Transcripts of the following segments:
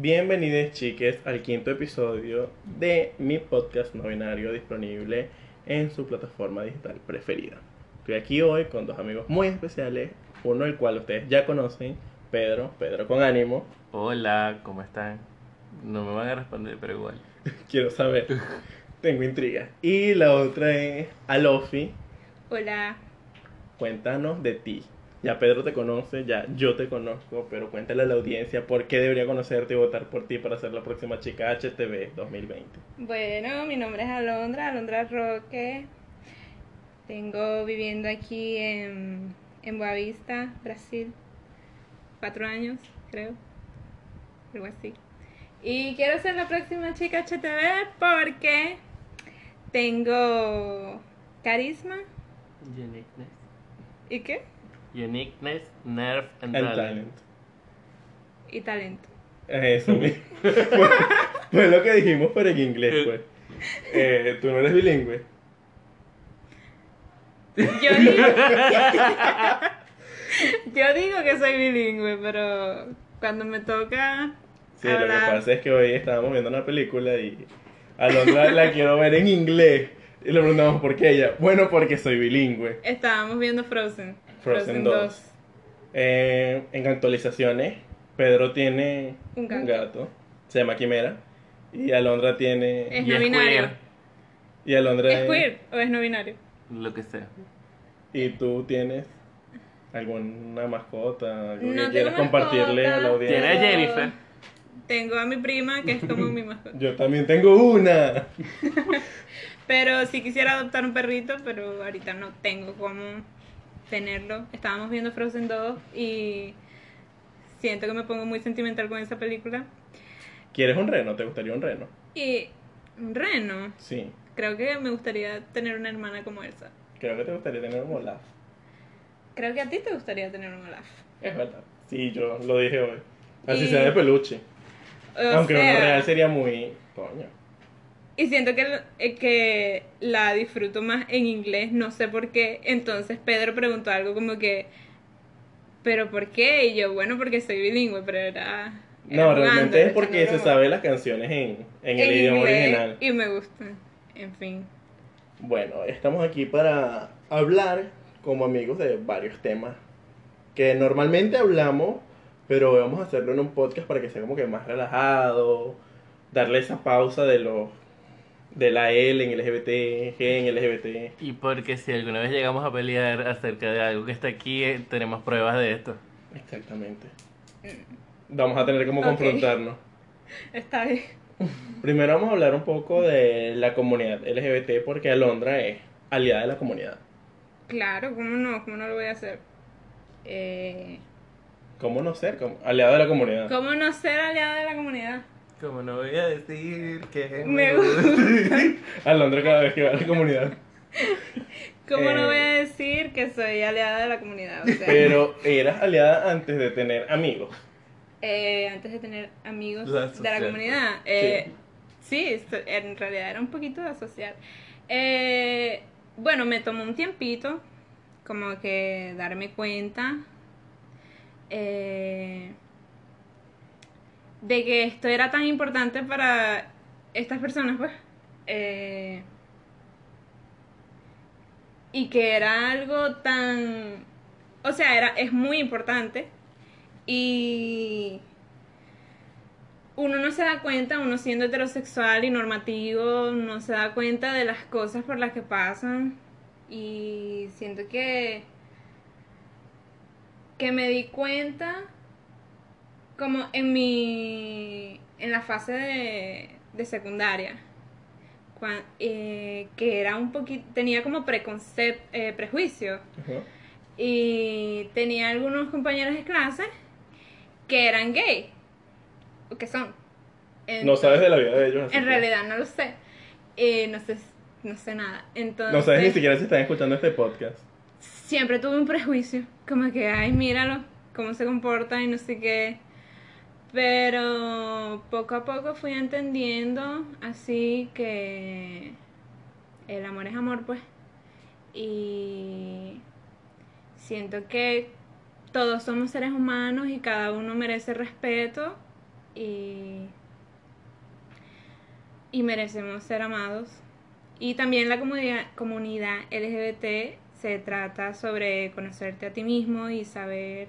Bienvenidos chiques al quinto episodio de mi podcast no binario disponible en su plataforma digital preferida. Estoy aquí hoy con dos amigos muy especiales, uno el cual ustedes ya conocen, Pedro, Pedro con ánimo. Hola, ¿cómo están? No me van a responder, pero igual. Quiero saber, tengo intriga. Y la otra es Alofi, Hola. cuéntanos de ti. Ya Pedro te conoce, ya yo te conozco, pero cuéntale a la audiencia por qué debería conocerte y votar por ti para ser la próxima chica HTV 2020. Bueno, mi nombre es Alondra, Alondra Roque. Tengo viviendo aquí en, en Boavista, Brasil. Cuatro años, creo. Algo así. Y quiero ser la próxima chica HTV porque tengo carisma. Uniqueness. ¿Y qué? Uniqueness, nerve and El talent. talent. Y talento. Es Eso mismo. Fue lo que dijimos, pero en inglés, pues. Eh, Tú no eres bilingüe. Yo digo, yo digo que soy bilingüe, pero cuando me toca Sí, lo que pasa es que hoy estábamos viendo una película y Alondra la quiero ver en inglés. Y le preguntamos por qué ella. Bueno, porque soy bilingüe. Estábamos viendo Frozen. Frozen 2. Eh, en actualizaciones, Pedro tiene Un gato. Se llama Quimera. Y Alondra tiene. Es Y no es binario. queer, Y Alondra ¿Es queer o es no binario? lo que sea. Y tú tienes alguna mascota, algo No que quieras compartirle a la mascota. audiencia. Tiene a Jennifer. Tengo a mi prima que es como mi mascota. Yo también tengo una. Pero sí quisiera adoptar un perrito, pero ahorita no tengo cómo tenerlo. Estábamos viendo Frozen 2 y siento que me pongo muy sentimental con esa película. ¿Quieres un reno? ¿Te gustaría un reno? Y un reno. Sí. Creo que me gustaría tener una hermana como Elsa. Creo que te gustaría tener un Olaf. Creo que a ti te gustaría tener un Olaf. Es verdad. Sí, yo lo dije hoy. Así Y- sea de peluche. O Aunque uno sea, real sería muy. Coño. Y siento que, eh, que la disfruto más en inglés, no sé por qué. Entonces Pedro preguntó algo como que, ¿pero por qué? Y yo, bueno, porque soy bilingüe, pero era... era No, realmente es porque se sabe las canciones en, en el En idioma inglés, original. Y me gusta, en fin. Bueno, estamos aquí para hablar como amigos de varios temas que normalmente hablamos, pero vamos a hacerlo en un podcast para que sea como que más relajado, darle esa pausa de los de la L en LGBT, G en LGBT. Y porque si alguna vez llegamos a pelear acerca de algo que está aquí, eh, tenemos pruebas de esto. Exactamente. Vamos a tener como confrontarnos. Está bien. Primero vamos a hablar un poco de la comunidad LGBT porque Alondra es aliada de la comunidad. Claro, ¿cómo no? ¿Cómo no lo voy a hacer? Eh, ¿Cómo no ser como aliada de la comunidad? ¿Cómo no ser aliada de la comunidad? Como no voy a decir que Me gusta. Alondra cada vez que va a la comunidad. ¿Cómo no Eh, voy a decir que soy aliada de la comunidad? O sea, Pero eras aliada antes de tener amigos. eh, antes de tener amigos La de la comunidad. Eh, sí, so- en realidad era un poquito de asociar. Eh, bueno, me tomó un tiempito como que darme cuenta eh, de que esto era tan importante para estas personas, pues. Eh, y que era algo tan... O sea, era, es muy importante y uno no se da cuenta, uno siendo heterosexual y normativo, no se da cuenta de las cosas por las que pasan. Y siento que que me di cuenta como en mi en la fase de, de secundaria cuan- eh, que era un poquito tenía como preconcep eh, prejuicio y tenía algunos compañeros de clase que eran gay o que son No sabes de la vida de ellos. en que realidad no lo sé Eh, no sé no sé nada entonces No sabes ni siquiera si están escuchando este podcast. siempre tuve un prejuicio, como que, ay, míralo, cómo se comporta y no sé qué. Pero poco a poco fui entendiendo así que el amor es amor, pues. Y siento que todos somos seres humanos y cada uno merece respeto y, y merecemos ser amados. Y también la comunidad, comunidad LGBT se trata sobre conocerte a ti mismo y saber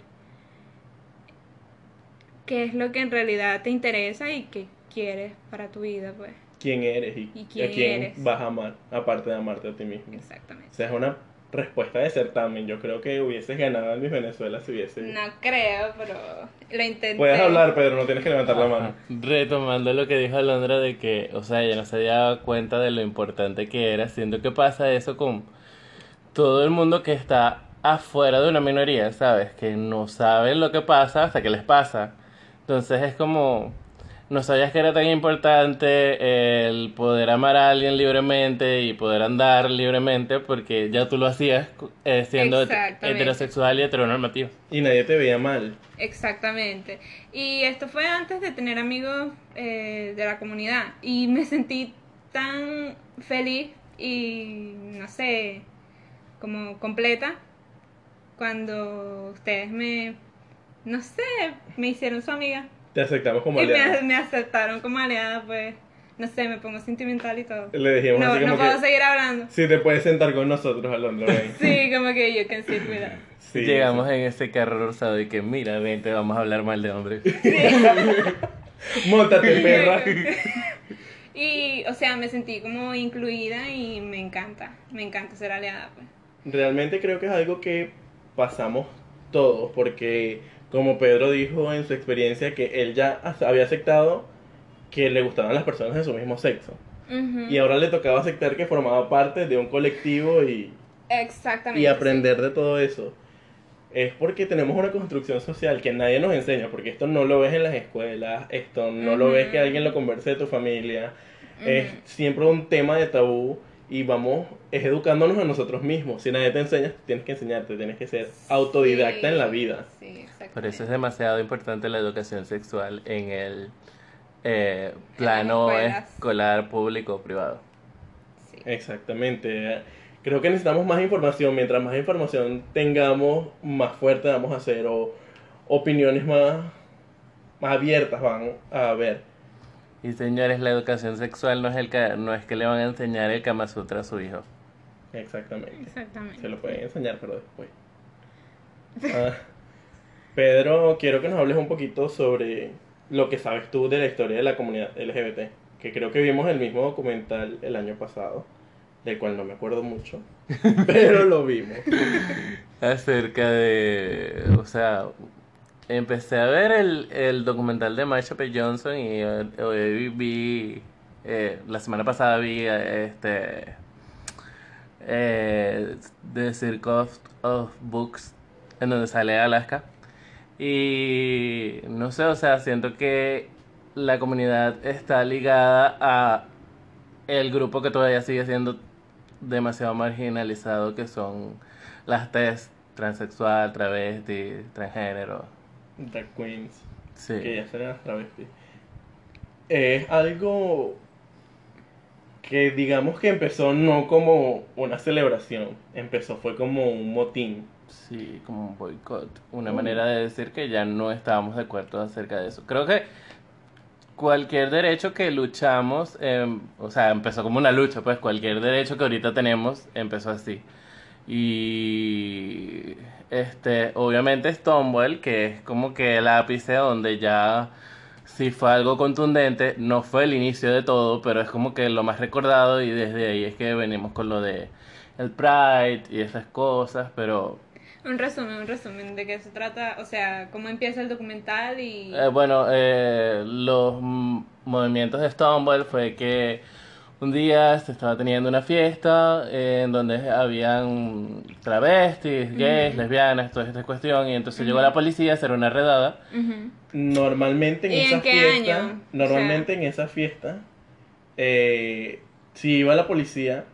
qué es lo que en realidad te interesa y qué quieres para tu vida, pues. ¿Quién eres y, ¿Y quién a quién eres? vas a amar, aparte de amarte a ti mismo? O Exactamente. sea, es una respuesta de certamen. Yo creo que hubieses ganado en Miss Venezuela si hubiese... No creo, pero lo intenté. Puedes hablar, Pedro, no tienes que levantar la mano. Retomando lo que dijo Alondra de que, o sea, ella no se había dado cuenta de lo importante que era, siento que pasa eso con todo el mundo que está afuera de una minoría, ¿sabes? Que no saben lo que pasa hasta que les pasa. Entonces es como, no sabías que era tan importante el poder amar a alguien libremente y poder andar libremente porque ya tú lo hacías eh, siendo heterosexual y heteronormativo. Y nadie te veía mal. Exactamente. Y esto fue antes de tener amigos eh, de la comunidad. Y me sentí tan feliz y, no sé, como completa cuando ustedes me, no sé, me hicieron su amiga. Te aceptamos como Y me, aliado. me aceptaron como aliada, pues, no sé, me pongo sentimental y todo. Le dijimos No, así no como puedo que... seguir hablando. Si te puedes sentar con nosotros, Alondra, ven. Sí, como que yo can sit with. Sí, Llegamos en ese carro rosado y que, mira, vente, vamos a hablar mal de hombres. sí. Móntate, perra. Y, o sea, me sentí como incluida y me encanta, me encanta ser aliada, pues. Realmente creo que es algo que pasamos todos, porque como Pedro dijo en su experiencia, que él ya había aceptado que le gustaban las personas de su mismo sexo. Y ahora le tocaba aceptar que formaba parte de un colectivo y, Exactamente. y aprender de todo eso. Es porque tenemos una construcción social que nadie nos enseña, porque esto no lo ves en las escuelas, esto no lo ves que alguien lo converse de tu familia, es siempre un tema de tabú y vamos, es educándonos a nosotros mismos. Si nadie te enseña, tienes que enseñarte, tienes que ser autodidacta Sí, en la vida. Sí, exactamente. Por eso es demasiado importante la educación sexual en el eh, plano escolar público o privado. Sí. Exactamente. Creo que necesitamos más información. Mientras más información tengamos, más fuerte vamos a ser o opiniones más, más abiertas van a haber. Y señores, la educación sexual no es, el no es que le van a enseñar el Kama Sutra a su hijo. Exactamente. Exactamente. Se lo pueden enseñar, pero después. Ah, Pedro, quiero que nos hables un poquito sobre lo que sabes tú de la historia de la comunidad LGBT. Que creo que vimos el mismo documental el año pasado, del cual no me acuerdo mucho, pero lo vimos. Acerca de. O sea, empecé a ver el, el documental de Marsha P. Johnson y eh, hoy vi. eh, la semana pasada vi eh, este. The Circle of, Books, en donde sale Alaska. Y no sé, o sea, siento que la comunidad está ligada a el grupo que todavía sigue siendo demasiado marginalizado, que son las test transexual, travesti, transgénero. Drag Queens, Sí. que ya serán las travestis. Es algo que digamos que empezó no como una celebración, empezó fue como un motín. Sí, como un boicot. Una Mm. manera de decir que ya no estábamos de acuerdo acerca de eso. Creo que cualquier derecho que luchamos, em, o sea, empezó como una lucha, pues cualquier derecho que ahorita tenemos empezó así. Y este, obviamente Stonewall, que es como que el ápice donde ya sí fue algo contundente, no fue el inicio de todo, pero es como que lo más recordado y desde ahí es que venimos con lo de el Pride y esas cosas, pero Un resumen, un resumen de qué se trata, o sea, cómo empieza el documental y... Eh, bueno, eh, los movimientos de Stonewall fue que un día se estaba teniendo una fiesta eh, en donde habían travestis, gays, lesbianas, toda esta cuestión, y entonces llegó la policía a hacer una redada. Normalmente en ¿Y en esa qué fiesta, año? normalmente en esa fiesta, eh, si iba la policía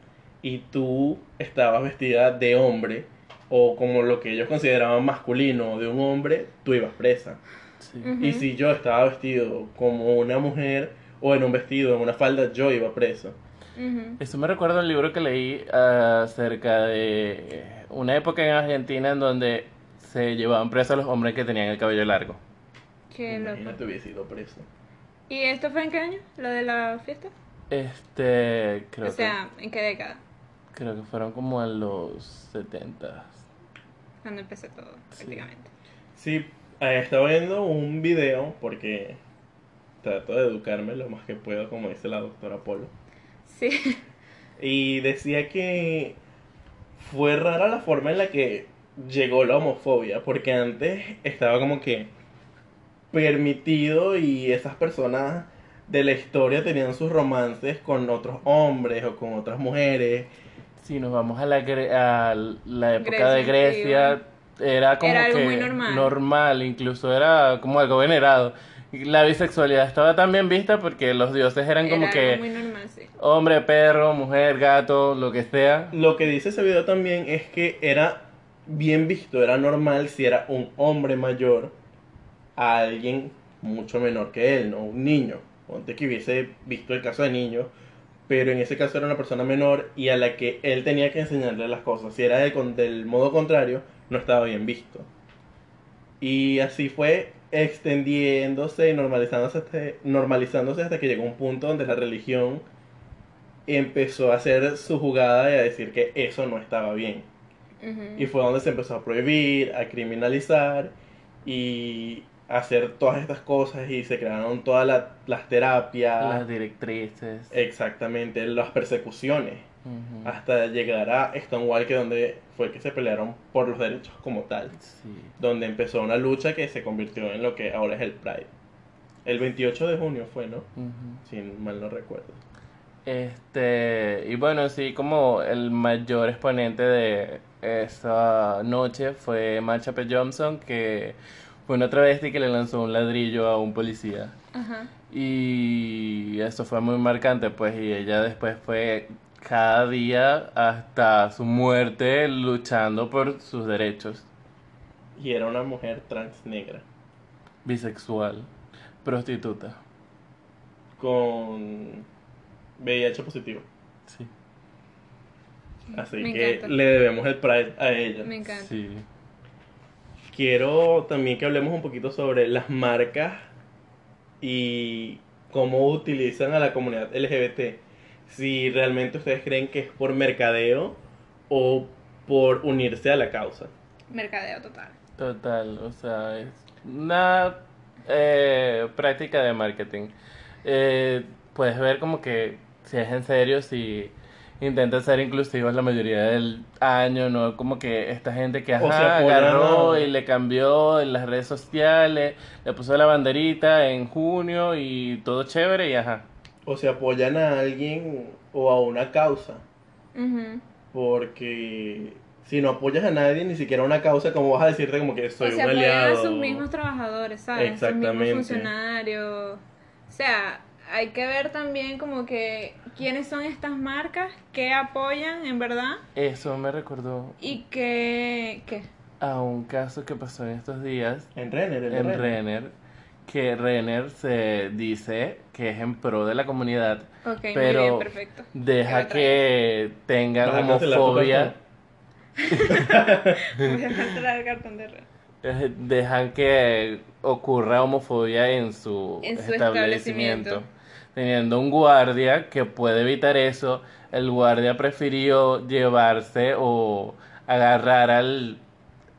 y tú estabas vestida de hombre o como lo que ellos consideraban masculino de un hombre, tú ibas presa. Sí. Y si yo estaba vestido como una mujer o en un vestido, en una falda, yo iba preso. Eso me recuerda un libro que leí ah, acerca de una época en Argentina en donde se llevaban presos a los hombres que tenían el cabello largo. Qué loco. Imagínate hubiese ido preso. ¿Y esto fue en qué año? ¿Lo de la fiesta? Este, creo o sea, ¿en qué década? que creo que fueron como en los 70. Cuando empezó todo, Sí. prácticamente. Sí, eh, estaba viendo un video porque trato de educarme lo más que puedo, como dice la doctora Polo. Sí. Y decía que fue rara la forma en la que llegó la homofobia, porque antes estaba como que permitido y esas personas de la historia tenían sus romances con otros hombres o con otras mujeres. Si nos vamos a la, a la época de Grecia Grecia, era como Era algo que muy normal. normal, incluso era como algo venerado. La bisexualidad estaba tan bien vista porque los dioses eran como Era que muy normal, sí. hombre, perro, mujer, gato, lo que sea. Lo que dice ese video también es que era bien visto, era normal si era un hombre mayor a alguien mucho menor que él, no un niño. Ponte que hubiese visto el caso de niño, pero en ese caso era una persona menor y a la que él tenía que enseñarle las cosas. Si era del, con- del modo contrario, no estaba bien visto. Y así fue extendiéndose y normalizándose hasta, normalizándose hasta que llegó un punto donde la religión empezó a hacer su jugada y a decir que eso no estaba bien. Y fue donde se empezó a prohibir, a criminalizar y a hacer todas estas cosas y se crearon todas la- las terapias, Las directrices. exactamente, las persecuciones, Hasta llegar a Stonewall, que donde fue que se pelearon por los derechos como tal, Sí. donde empezó una lucha que se convirtió en lo que ahora es el Pride. El 28 de junio fue, ¿no? Ujú. Si mal no recuerdo. Este, y bueno, sí, como el mayor exponente de esa noche fue Marsha P. Johnson, que fue una travesti que le lanzó un ladrillo a un policía. Ajá. Y eso fue muy marcante, pues, y ella después fue cada día hasta su muerte luchando por sus derechos. Y era una mujer trans negra. Bisexual, prostituta. con VIH positivo. Sí. Así Me que encanta. le debemos el Pride a ella. Me encanta. Sí. Quiero también que hablemos un poquito sobre las marcas y cómo utilizan a la comunidad LGBT. Si realmente ustedes creen que es por mercadeo o por unirse a la causa. Mercadeo total. Total, o sea, es una eh, práctica de marketing. Eh, puedes ver como que si es en serio, si intenta ser inclusivos la mayoría del año, ¿no? Como que esta gente que O ajá, sea, apoyan agarró y le cambió en las redes sociales, le puso la banderita en junio y todo chévere y ajá. O se apoyan a alguien o a una causa. Porque si no apoyas a nadie, ni siquiera a una causa, como vas a decirte como que soy o un sea, aliado. a sus mismos trabajadores, ¿sabes? Sus Exactamente. mismos funcionarios. O sea, hay que ver también como que quiénes son estas marcas, qué apoyan en verdad Eso me recordó y qué... ¿Qué? a un caso que pasó en estos días En Renner, en Renner. Renner, que Renner se dice que es en pro de la comunidad, Ok, muy Pero bien, perfecto. deja que tengan Vas a cancelar tu homofobia, Voy a cancelar el cartón de red. eh, dejan que ocurra homofobia en su, En su establecimiento. establecimiento. Teniendo un guardia que puede evitar eso, el guardia prefirió llevarse o agarrar al,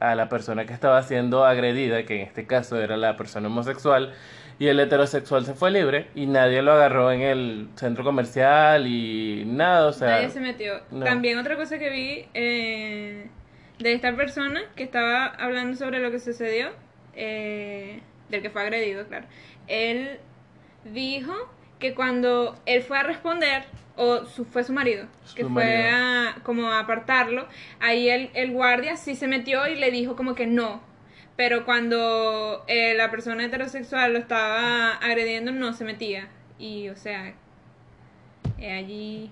a la persona que estaba siendo agredida, que en este caso era la persona homosexual, y el heterosexual se fue libre y nadie lo agarró en el centro comercial y nada, o sea, Nadie se metió. no. También otra cosa que vi eh, de esta persona que estaba hablando sobre lo que sucedió, eh, del que fue agredido, claro. Él dijo que cuando él fue a responder, o su, fue su marido, que fue a como a apartarlo, ahí el, el guardia sí se metió y le dijo como que no. Pero cuando eh, la persona heterosexual lo estaba agrediendo, no se metía. Y, o sea, eh, allí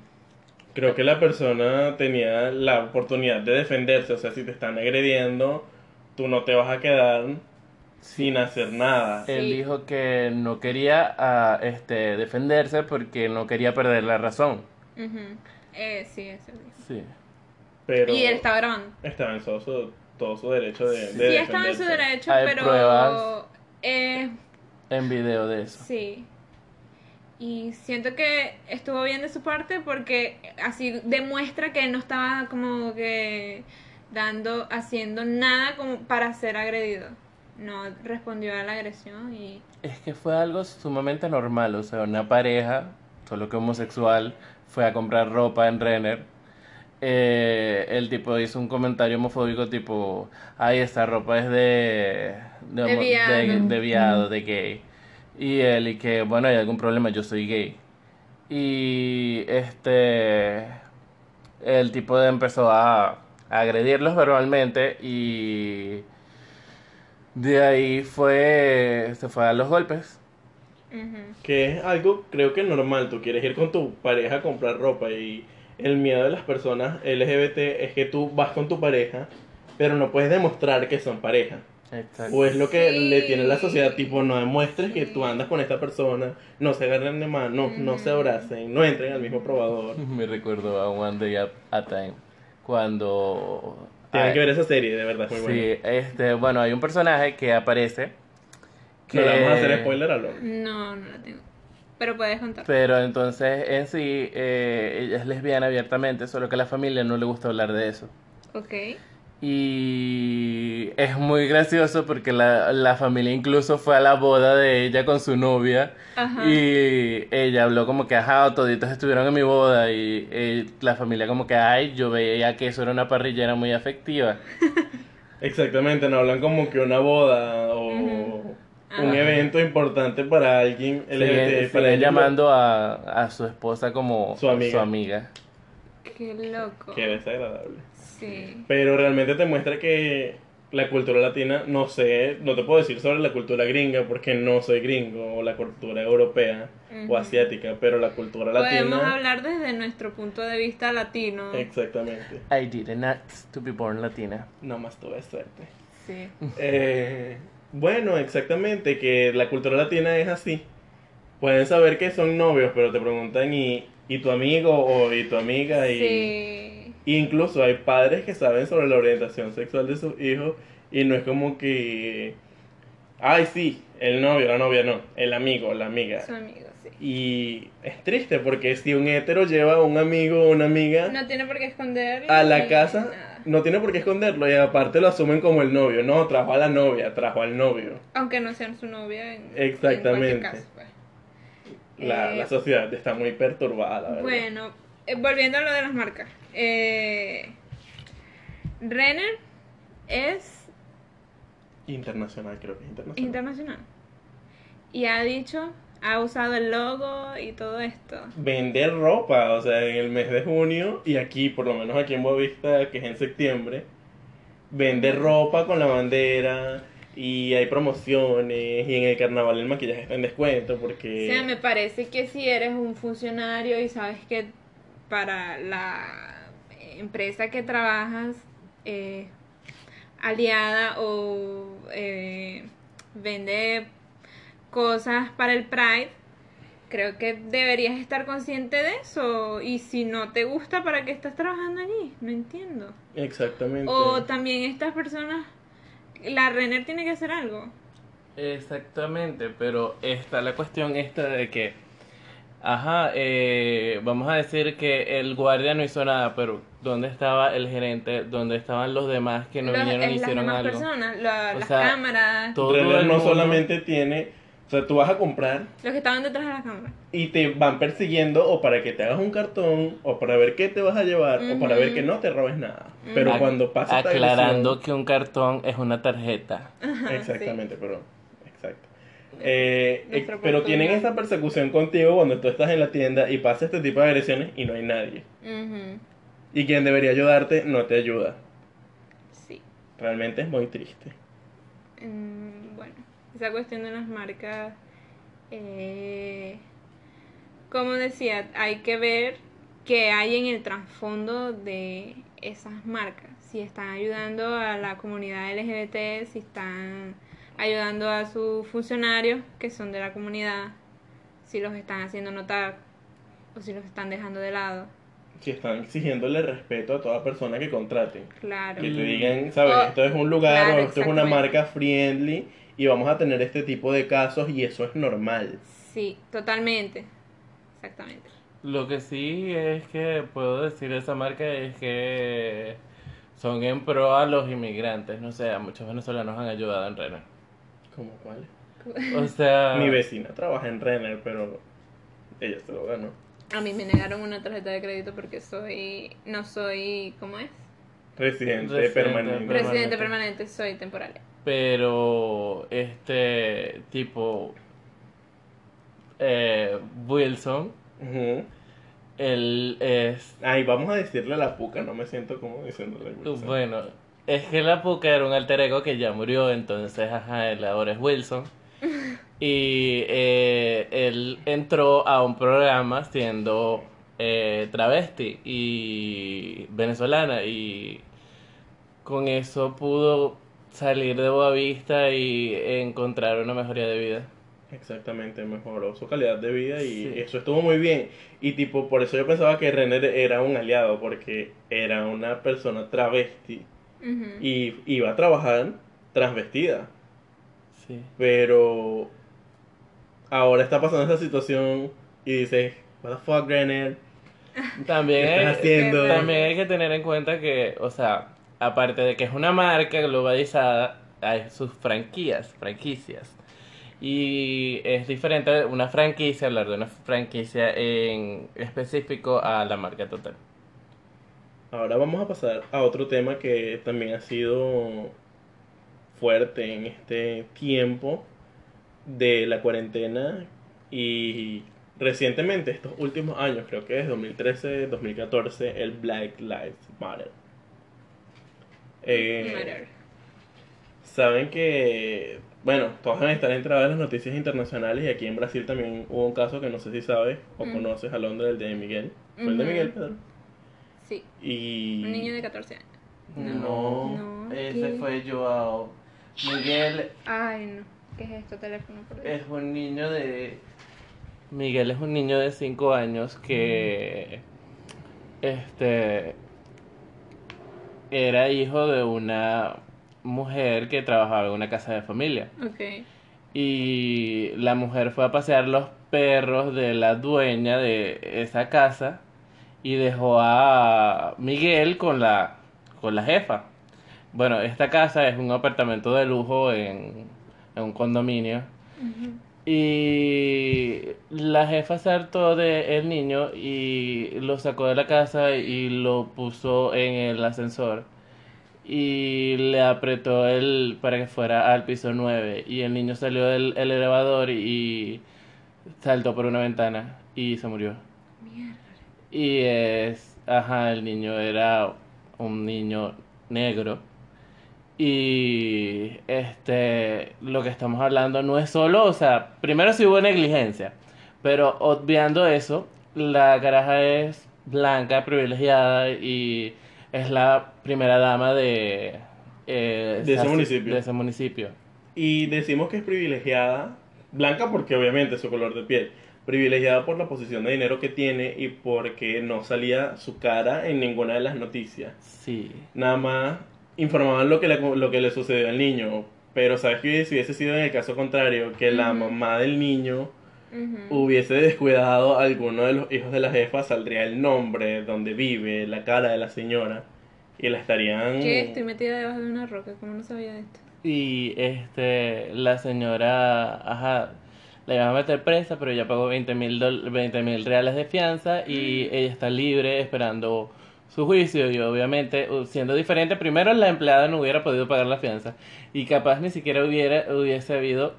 Creo que la persona tenía la oportunidad de defenderse, o sea, si te están agrediendo, tú no te vas a quedar sin hacer nada. Él Sí. dijo que no quería ah, este, defenderse porque no quería perder la razón. Eh, sí, eso dijo. Sí. Pero Y él estaba grabando. estaba en todo su, todo su derecho de, Sí, de estaba en su derecho, Hay pero. pruebas. Eh, En video de eso. sí. Y siento que estuvo bien de su parte porque así demuestra que él no estaba como que dando, haciendo nada como para ser agredido. No respondió a la agresión y Es que fue algo sumamente normal, o sea, una pareja, solo que homosexual, fue a comprar ropa en Renner. Eh, el tipo hizo un comentario homofóbico tipo, ay, esta ropa es de... De, De viado. de, de viado, de gay. Y él, y que, bueno, hay algún problema, yo soy gay. Y este... El tipo empezó a, a agredirlos verbalmente y... De ahí fue... Se fue a los golpes. Que es algo, creo que normal. Tú quieres ir con tu pareja a comprar ropa y el miedo de las personas LGBT es que tú vas con tu pareja, pero no puedes demostrar que son pareja. Exacto. O es lo que Sí. le tiene la sociedad, tipo, no demuestres que tú andas con esta persona, no se agarren de mano, no se abracen, no entren al mismo probador. Me recuerdo a One Day at a Time cuando Tienen que ver esa serie, de verdad, muy sí, buena. este, bueno, hay un personaje que aparece que No le vamos a hacer spoiler a lo. No, no la tengo. Pero puedes contar. pero entonces en sí eh, ella es lesbiana abiertamente, solo que a la familia no le gusta hablar de eso. Ok. Y es muy gracioso porque la, la familia incluso fue a la boda de ella con su novia Ajá. y ella habló como que, ajá, toditos estuvieron en mi boda y eh, la familia como que, ay, yo veía que eso era una parrillera muy afectiva. Exactamente, no hablan como que una boda o un evento importante para alguien LGBT. Siguen, para siguen llamando a, a su esposa como Su amiga. amiga. Qué loco. Qué desagradable. Sí. Pero realmente te muestra que la cultura latina, no sé, no te puedo decir sobre la cultura gringa porque no soy gringo, o la cultura europea o asiática, pero la cultura Podemos latina. hablar desde nuestro punto de vista latino. Exactamente. I didn't ask to be born latina. No más tuve suerte. Sí. Eh, bueno, exactamente, que la cultura latina es así. Pueden saber que son novios, pero te preguntan y, y tu amigo o y tu amiga y Sí. Incluso hay padres que saben sobre la orientación sexual de sus hijos y no es como que ay sí, el novio, la novia no, el amigo, la amiga. Su amigo, sí. Y es triste porque si un hetero lleva a un amigo o una amiga No tiene por qué esconderlo. a la casa, nada. no tiene por qué esconderlo y aparte lo asumen como el novio. No, trajo a la novia, trajo al novio. Aunque no sean su novia. En, Exactamente. En cualquier caso, pues. La, Eh, la sociedad está muy perturbada, la verdad. Bueno, eh, volviendo a lo de las marcas. Eh, Renner es Internacional, creo que es internacional. internacional. Y ha dicho, ha usado el logo y todo esto. Vender ropa, o sea, en el mes de junio y aquí, por lo menos aquí en Boavista, que es en septiembre, vende ropa con la bandera y hay promociones y en el carnaval el maquillaje está en descuento O porque... sea, me parece que si eres un funcionario y sabes que para la empresa que trabajas, eh, aliada o eh, vende cosas para el Pride, creo que deberías estar consciente de eso. Y si no te gusta, ¿para qué estás trabajando allí? No entiendo. Exactamente. O también estas personas, la Renner tiene que hacer algo. Exactamente, pero está la cuestión esta de que, ajá, eh, vamos a decir que el guardia no hizo nada, pero ¿dónde estaba el gerente? ¿Dónde estaban los demás que no Los- vinieron y las hicieron demás algo? personas, la- O las sea, cámaras, todo no mundo- solamente tiene... O sea, tú vas a comprar los que estaban detrás de la cámara. y te van persiguiendo o para que te hagas un cartón o para ver qué te vas a llevar o para ver que no te robes nada. Pero Ujú. cuando pasa esta Aclarando agresión- que un cartón es una tarjeta. Ajá, Exactamente, pero. Eh, eh, pero tienen esa persecución contigo cuando tú estás en la tienda y pasa este tipo de agresiones y no hay nadie. Y quien debería ayudarte no te ayuda. sí. Realmente es muy triste. Mm, bueno, esa cuestión de las marcas, eh, como decía, hay que ver qué hay en el trasfondo de esas marcas. Si están ayudando a la comunidad LGBT, si están ayudando a sus funcionarios que son de la comunidad, si los están haciendo notar o si los están dejando de lado. Si están exigiéndole respeto a toda persona que contraten. Claro. Que te digan, ¿sabes? Oh, esto es un lugar claro, o esto es una marca friendly y vamos a tener este tipo de casos y eso es normal. Sí, totalmente. Exactamente. Lo que sí es que puedo decir de esa marca es que son en pro a los inmigrantes. No sé, a muchos venezolanos han ayudado en Renner. ¿Cómo cuál? O sea, Mi vecina trabaja en Renner, pero ella se lo ganó. A mí me negaron una tarjeta de crédito porque soy, no soy, ¿cómo es? Residente, Residente permanente. Permanente. Residente permanente, soy temporal. pero este tipo eh, Wilson, Ujú. él es Ay, vamos a decirle a la puca, no me siento como diciéndole. Wilson. Bueno, es que la Puka era un alter ego que ya murió, entonces, ajá, él ahora es Wilson. Y eh, él entró a un programa siendo eh, travesti y venezolana y con eso pudo salir de Boavista y encontrar una mejoría de vida. Exactamente, mejoró su calidad de vida y Sí. eso estuvo muy bien. Y tipo, por eso yo pensaba que Renner era un aliado, porque era una persona travesti Y iba a trabajar transvestida. Sí. Pero ahora está pasando esta situación y dices, what the fuck, Renner? También ¿Qué estás hay, haciendo? también hay que tener en cuenta que, o sea, aparte de que es una marca globalizada, hay sus franquías, franquicias. Y es diferente una franquicia, hablar de una franquicia en específico a la marca total. Ahora vamos a pasar a otro tema que también ha sido fuerte en este tiempo de la cuarentena y recientemente, estos últimos años, creo que es 2013, 2014, el Black Lives Matter. Eh, Matter. Saben que, bueno, todos van a estar enterados en las noticias internacionales y aquí en Brasil también hubo un caso que no sé si sabes o Mm. conoces a Londres, el de Miguel. ¿Fue el de. Miguel, Pedro? Sí, Y... un niño de 14 años. No, No, ese ¿qué? fue Joao. Miguel Ay, no. ¿Qué es esto? Teléfono por es un niño de... Miguel es un niño de 5 años que... Este... Era hijo de una mujer que trabajaba en una casa de familia. Ok. Y la mujer fue a pasear los perros de la dueña de esa casa y dejó a Miguel con la, con la jefa. Bueno, esta casa es un apartamento de lujo en, en un condominio. Y la jefa se hartó del niño y lo sacó de la casa y lo puso en el ascensor y le apretó el para que fuera al piso 9 y el niño salió del el elevador y saltó por una ventana y se murió. Y es, ajá, el niño era un niño negro. Y este, lo que estamos hablando no es solo, o sea, primero si hubo negligencia, pero obviando eso, la caraja es blanca, privilegiada y es la primera dama de, eh, De ese municipio. de ese municipio. Y decimos que es privilegiada, blanca porque obviamente es su color de piel, privilegiada por la posición de dinero que tiene y porque no salía su cara en ninguna de las noticias. Sí. Nada más informaban lo que le, lo que le sucedió al niño. Pero sabes que si hubiese sido en el caso contrario, que la mamá del niño hubiese descuidado a alguno de los hijos de la jefa, saldría el nombre, donde vive, la cara de la señora. Y la estarían... ¿Qué? Estoy metida debajo de una roca. ¿Cómo no sabía de esto? Y este, la señora, ajá, la iban a meter presa, pero ya pagó 20 mil mil reales de fianza y ella está libre esperando su juicio. Y obviamente, siendo diferente, primero la empleada no hubiera podido pagar la fianza y capaz ni siquiera hubiera, hubiese habido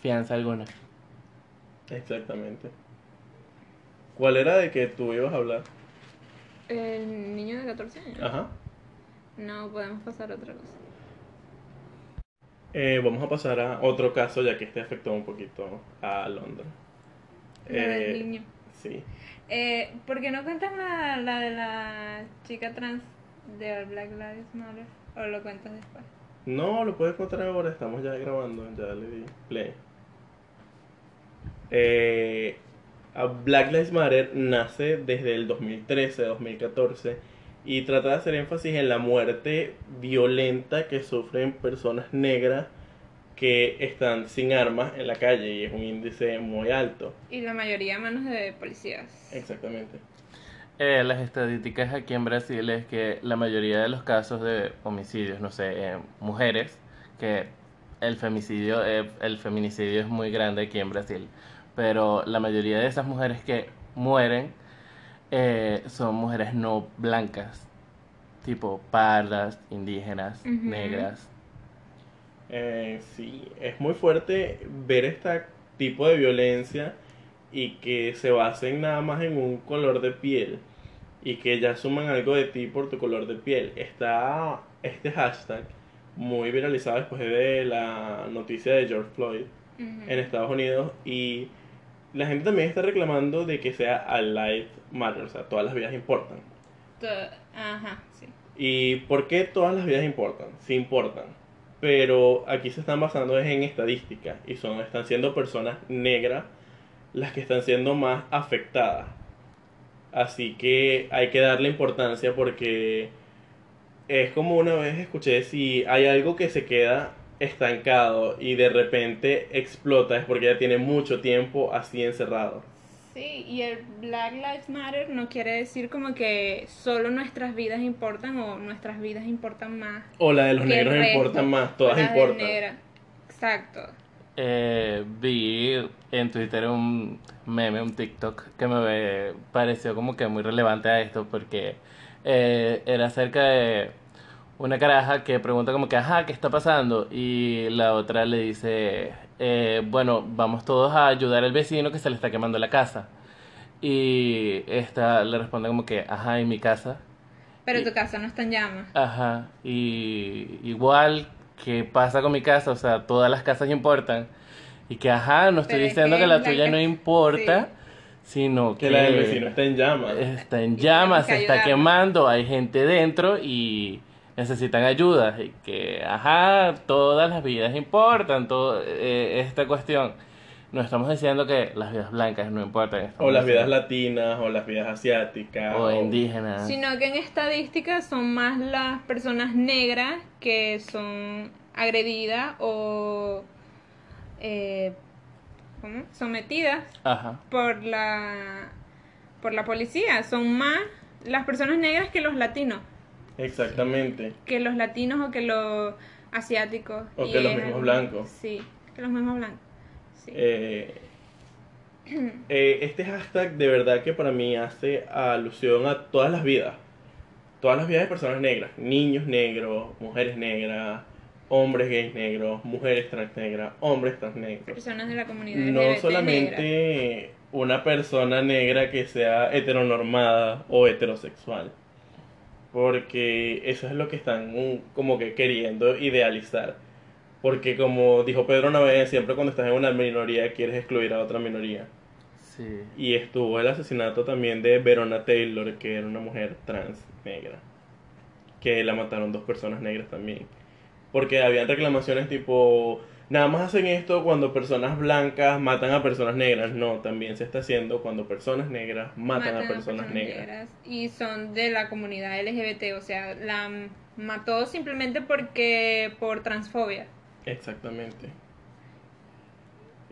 fianza alguna. Exactamente. ¿Cuál era de que tú ibas a hablar? El niño de 14 años. Ajá. No, podemos pasar a otra cosa. Eh, vamos a pasar a otro caso, ya que este afectó un poquito a Londres. La del Eh, niño. Sí. Eh, ¿Por qué no cuentas la, la de la chica trans de Black Lives Matter? ¿O lo cuentas después? No, lo puedes contar ahora, estamos ya grabando, ya le di play. Eh, a Black Lives Matter nace desde el 2013-2014 y trata de hacer énfasis en la muerte violenta que sufren personas negras que están sin armas en la calle y es un índice muy alto. Y la mayoría a manos de policías. Exactamente. Eh, las estadísticas aquí en Brasil es que la mayoría de los casos de homicidios, no sé, en mujeres, que el femicidio, eh, el feminicidio es muy grande aquí en Brasil, pero la mayoría de esas mujeres que mueren eh, son mujeres no blancas, tipo pardas, indígenas, negras. Eh, sí, es muy fuerte ver este tipo de violencia y que se basen nada más en un color de piel y que ya asuman algo de ti por tu color de piel. Está este hashtag muy viralizado después de la noticia de George Floyd en Estados Unidos y la gente también está reclamando de que sea a life matter, o sea, todas las vidas importan. To- Ajá, sí. ¿Y por qué todas las vidas importan? Sí importan. Pero aquí se están basando en estadísticas y son, están siendo personas negras las que están siendo más afectadas. Así que hay que darle importancia porque es como una vez escuché, si hay algo que se queda estancado y de repente explota es porque ya tiene mucho tiempo así encerrado. Sí, y el Black Lives Matter no quiere decir como que solo nuestras vidas importan o nuestras vidas importan más. O la de los negros resto, importan más, todas las de importan. negra. Exacto. Eh, vi en Twitter un meme, un TikTok, que me ve- pareció como que muy relevante a esto porque eh, era acerca de una caraja que pregunta como que, ajá, ¿qué está pasando? Y la otra le dice, eh, bueno, vamos todos a ayudar al vecino que se le está quemando la casa. Y esta le responde como que, ajá, ¿y mi casa? Pero Y- tu casa no está en llamas. Ajá, y igual que pasa con mi casa, o sea, todas las casas importan. Y que, ajá, no estoy Pero es diciendo que que la la tuya que- no importa, sino Que que la del vecino está en llamas. está en llamas, se está quemando, hay gente dentro y necesitan ayuda. Y que, ajá, todas las vidas importan, todo, eh, esta cuestión. No estamos diciendo que las vidas blancas no importan. O las vidas latinas, o las vidas asiáticas. O indígenas. Sino que en estadística son más las personas negras que son agredidas o eh, ¿cómo? sometidas Ajá. por la por la policía. Son más las personas negras que los latinos, Exactamente. que los latinos o que los asiáticos. O que los mismos blancos. Sí, que los mismos blancos. Sí. Eh, eh, este hashtag de verdad que para mí hace alusión a todas las vidas. Todas las vidas de personas negras. Niños negros, mujeres negras, hombres gays negros, mujeres trans negras, hombres trans negros. personas de la comunidad No LGBT negra. solamente una persona negra que sea heteronormada o heterosexual. Porque eso es lo que están mm, como que queriendo idealizar. Porque como dijo Pedro una vez, siempre cuando estás en una minoría quieres excluir a otra minoría. Sí. Y estuvo el asesinato también de Verona Taylor, que era una mujer trans negra. Que la mataron dos personas negras también. Porque habían reclamaciones tipo, nada más hacen esto cuando personas blancas matan a personas negras. No, también se está haciendo cuando personas negras matan, a personas negras. Y son de la comunidad LGBT, o sea, la mató simplemente porque por transfobia. Exactamente.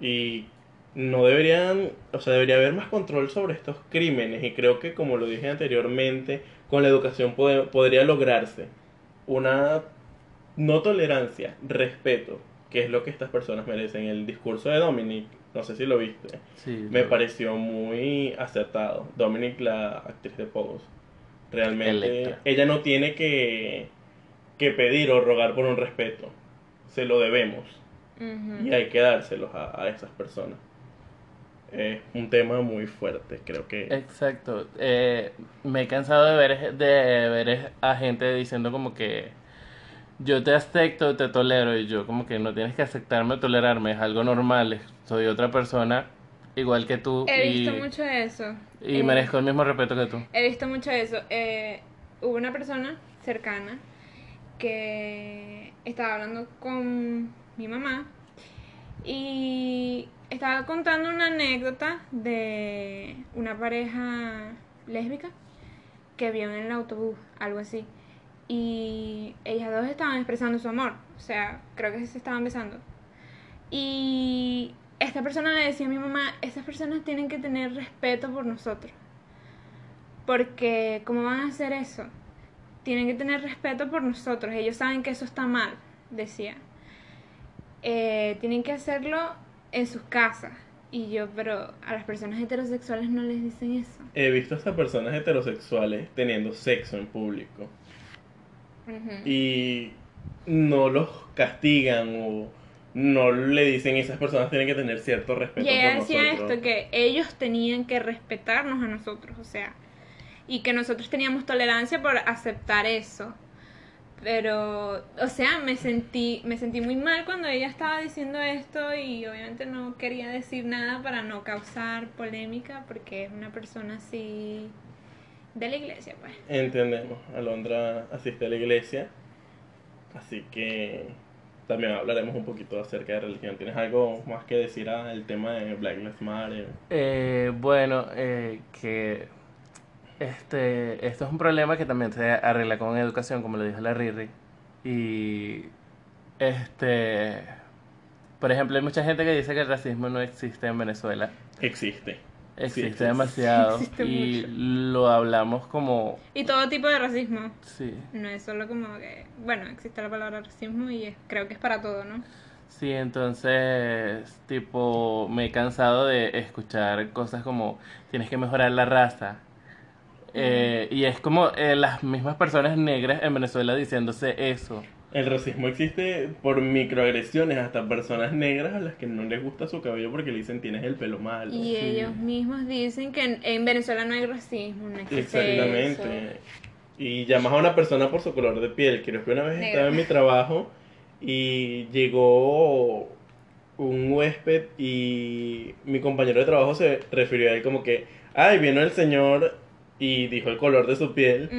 Y no deberían, o sea, debería haber más control sobre estos crímenes y creo que como lo dije anteriormente, con la educación podría lograrse una no tolerancia, respeto, que es lo que estas personas merecen. El discurso de Dominic, no sé si lo viste, Sí, me pareció muy acertado. Dominic, la actriz de Pose, realmente Electra. ella no tiene que, que pedir o rogar por un respeto, se lo debemos y hay que dárselos a, a esas personas. Es un tema muy fuerte, creo que... Exacto. Eh, me he cansado de ver, de ver a gente diciendo como que yo te acepto, te tolero y yo como que no tienes que aceptarme o tolerarme, es algo normal, soy otra persona igual que tú He y, visto mucho eso. y Eh, merezco el mismo respeto que tú. He visto mucho eso. Eh, hubo una persona cercana que estaba hablando con mi mamá y estaba contando una anécdota de una pareja lésbica que vio en el autobús, algo así. Y ellas dos estaban expresando su amor, o sea, creo que se estaban besando. Y esta persona le decía a mi mamá, estas personas tienen que tener respeto por nosotros. Porque, ¿cómo van a hacer eso? Tienen que tener respeto por nosotros. Ellos saben que eso está mal, decía. Eh, tienen que hacerlo en sus casas. Y yo, pero a las personas heterosexuales no les dicen eso. He visto hasta personas heterosexuales teniendo sexo en público Y no los castigan o no le dicen esas personas tienen que tener cierto respeto Y ella decía nosotros. esto, que ellos tenían que respetarnos a nosotros, o sea, y que nosotros teníamos tolerancia por aceptar eso. Pero, o sea, me sentí, me sentí muy mal cuando ella estaba diciendo esto y obviamente no quería decir nada para no causar polémica porque es una persona así de la iglesia, pues. Entendemos, Alondra asiste a la iglesia, así que también hablaremos un poquito acerca de religión. ¿Tienes algo más que decir al tema de Black Lives Matter? Eh, bueno, eh, que este, esto es un problema que también se arregla con educación, como lo dijo la Riri. Y este, por ejemplo, hay mucha gente que dice que el racismo no existe en Venezuela. Existe. Existe existe. demasiado Existe y mucho. lo hablamos como Y todo tipo de racismo. sí, No es solo como que, bueno, existe la palabra racismo y es- creo que es para todo, ¿no? Sí, entonces, tipo, me he cansado de escuchar cosas como tienes que mejorar la raza. Eh, y es como eh, las mismas personas negras en Venezuela diciéndose eso. El racismo existe por microagresiones hasta personas negras a las que no les gusta su cabello porque le dicen tienes el pelo malo. Y ellos mismos dicen que en, en Venezuela no hay racismo, no existe Exactamente. eso. Y llamas a una persona por su color de piel. Creo que una vez estaba en mi trabajo y llegó un huésped y mi compañero de trabajo se refirió a él como que, ay, vino el señor y dijo el color de su piel.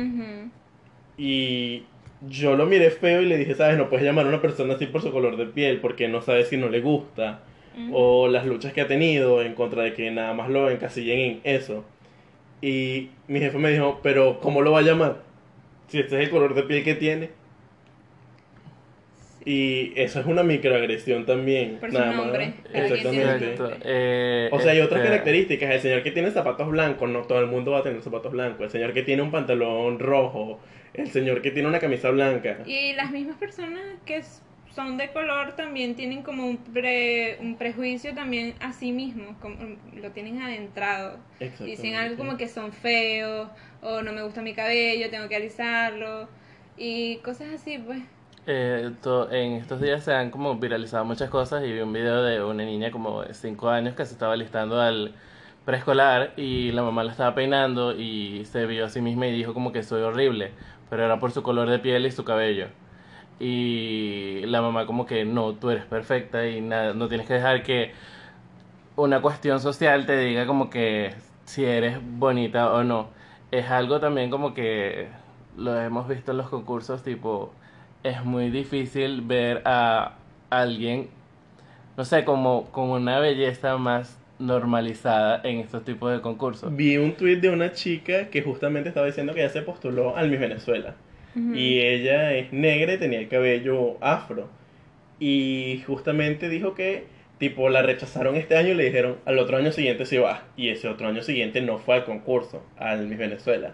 Y yo lo miré feo y le dije, sabes, no puedes llamar a una persona así por su color de piel porque no sabes si no le gusta. O las luchas que ha tenido en contra de que nada más lo encasillen en eso. Y mi jefe me dijo, pero ¿cómo lo va a llamar? Si este es el color de piel que tiene. Y eso es una microagresión también. Por su nada más. nombre, Exactamente. Eh, O sea, hay otras características. El señor que tiene zapatos blancos, no todo el mundo va a tener zapatos blancos. El señor que tiene un pantalón rojo. El señor que tiene una camisa blanca. Y las mismas personas que son de color también tienen como un, pre- un prejuicio también a sí mismos, como, lo tienen adentrado. Dicen algo como que son feos, o no me gusta mi cabello, tengo que alisarlo, y cosas así, pues. Eh, to- en estos días se han como viralizado muchas cosas y vi un video de una niña como de 5 años que se estaba listando al preescolar y la mamá la estaba peinando y se vio a sí misma y dijo como que soy horrible, pero era por su color de piel y su cabello. Y la mamá como que no, tú eres perfecta y nada, no tienes que dejar que una cuestión social te diga como que si eres bonita o no. Es algo también como que lo hemos visto en los concursos, tipo, es muy difícil ver a alguien, no sé, como con una belleza más normalizada en estos tipos de concursos. Vi un tweet de una chica que justamente estaba diciendo que ella se postuló al Miss Venezuela. Y ella es negra y tenía el cabello afro. Y justamente dijo que, tipo, la rechazaron este año y le dijeron al otro año siguiente si va. Y ese otro año siguiente no fue al concurso, al Miss Venezuela.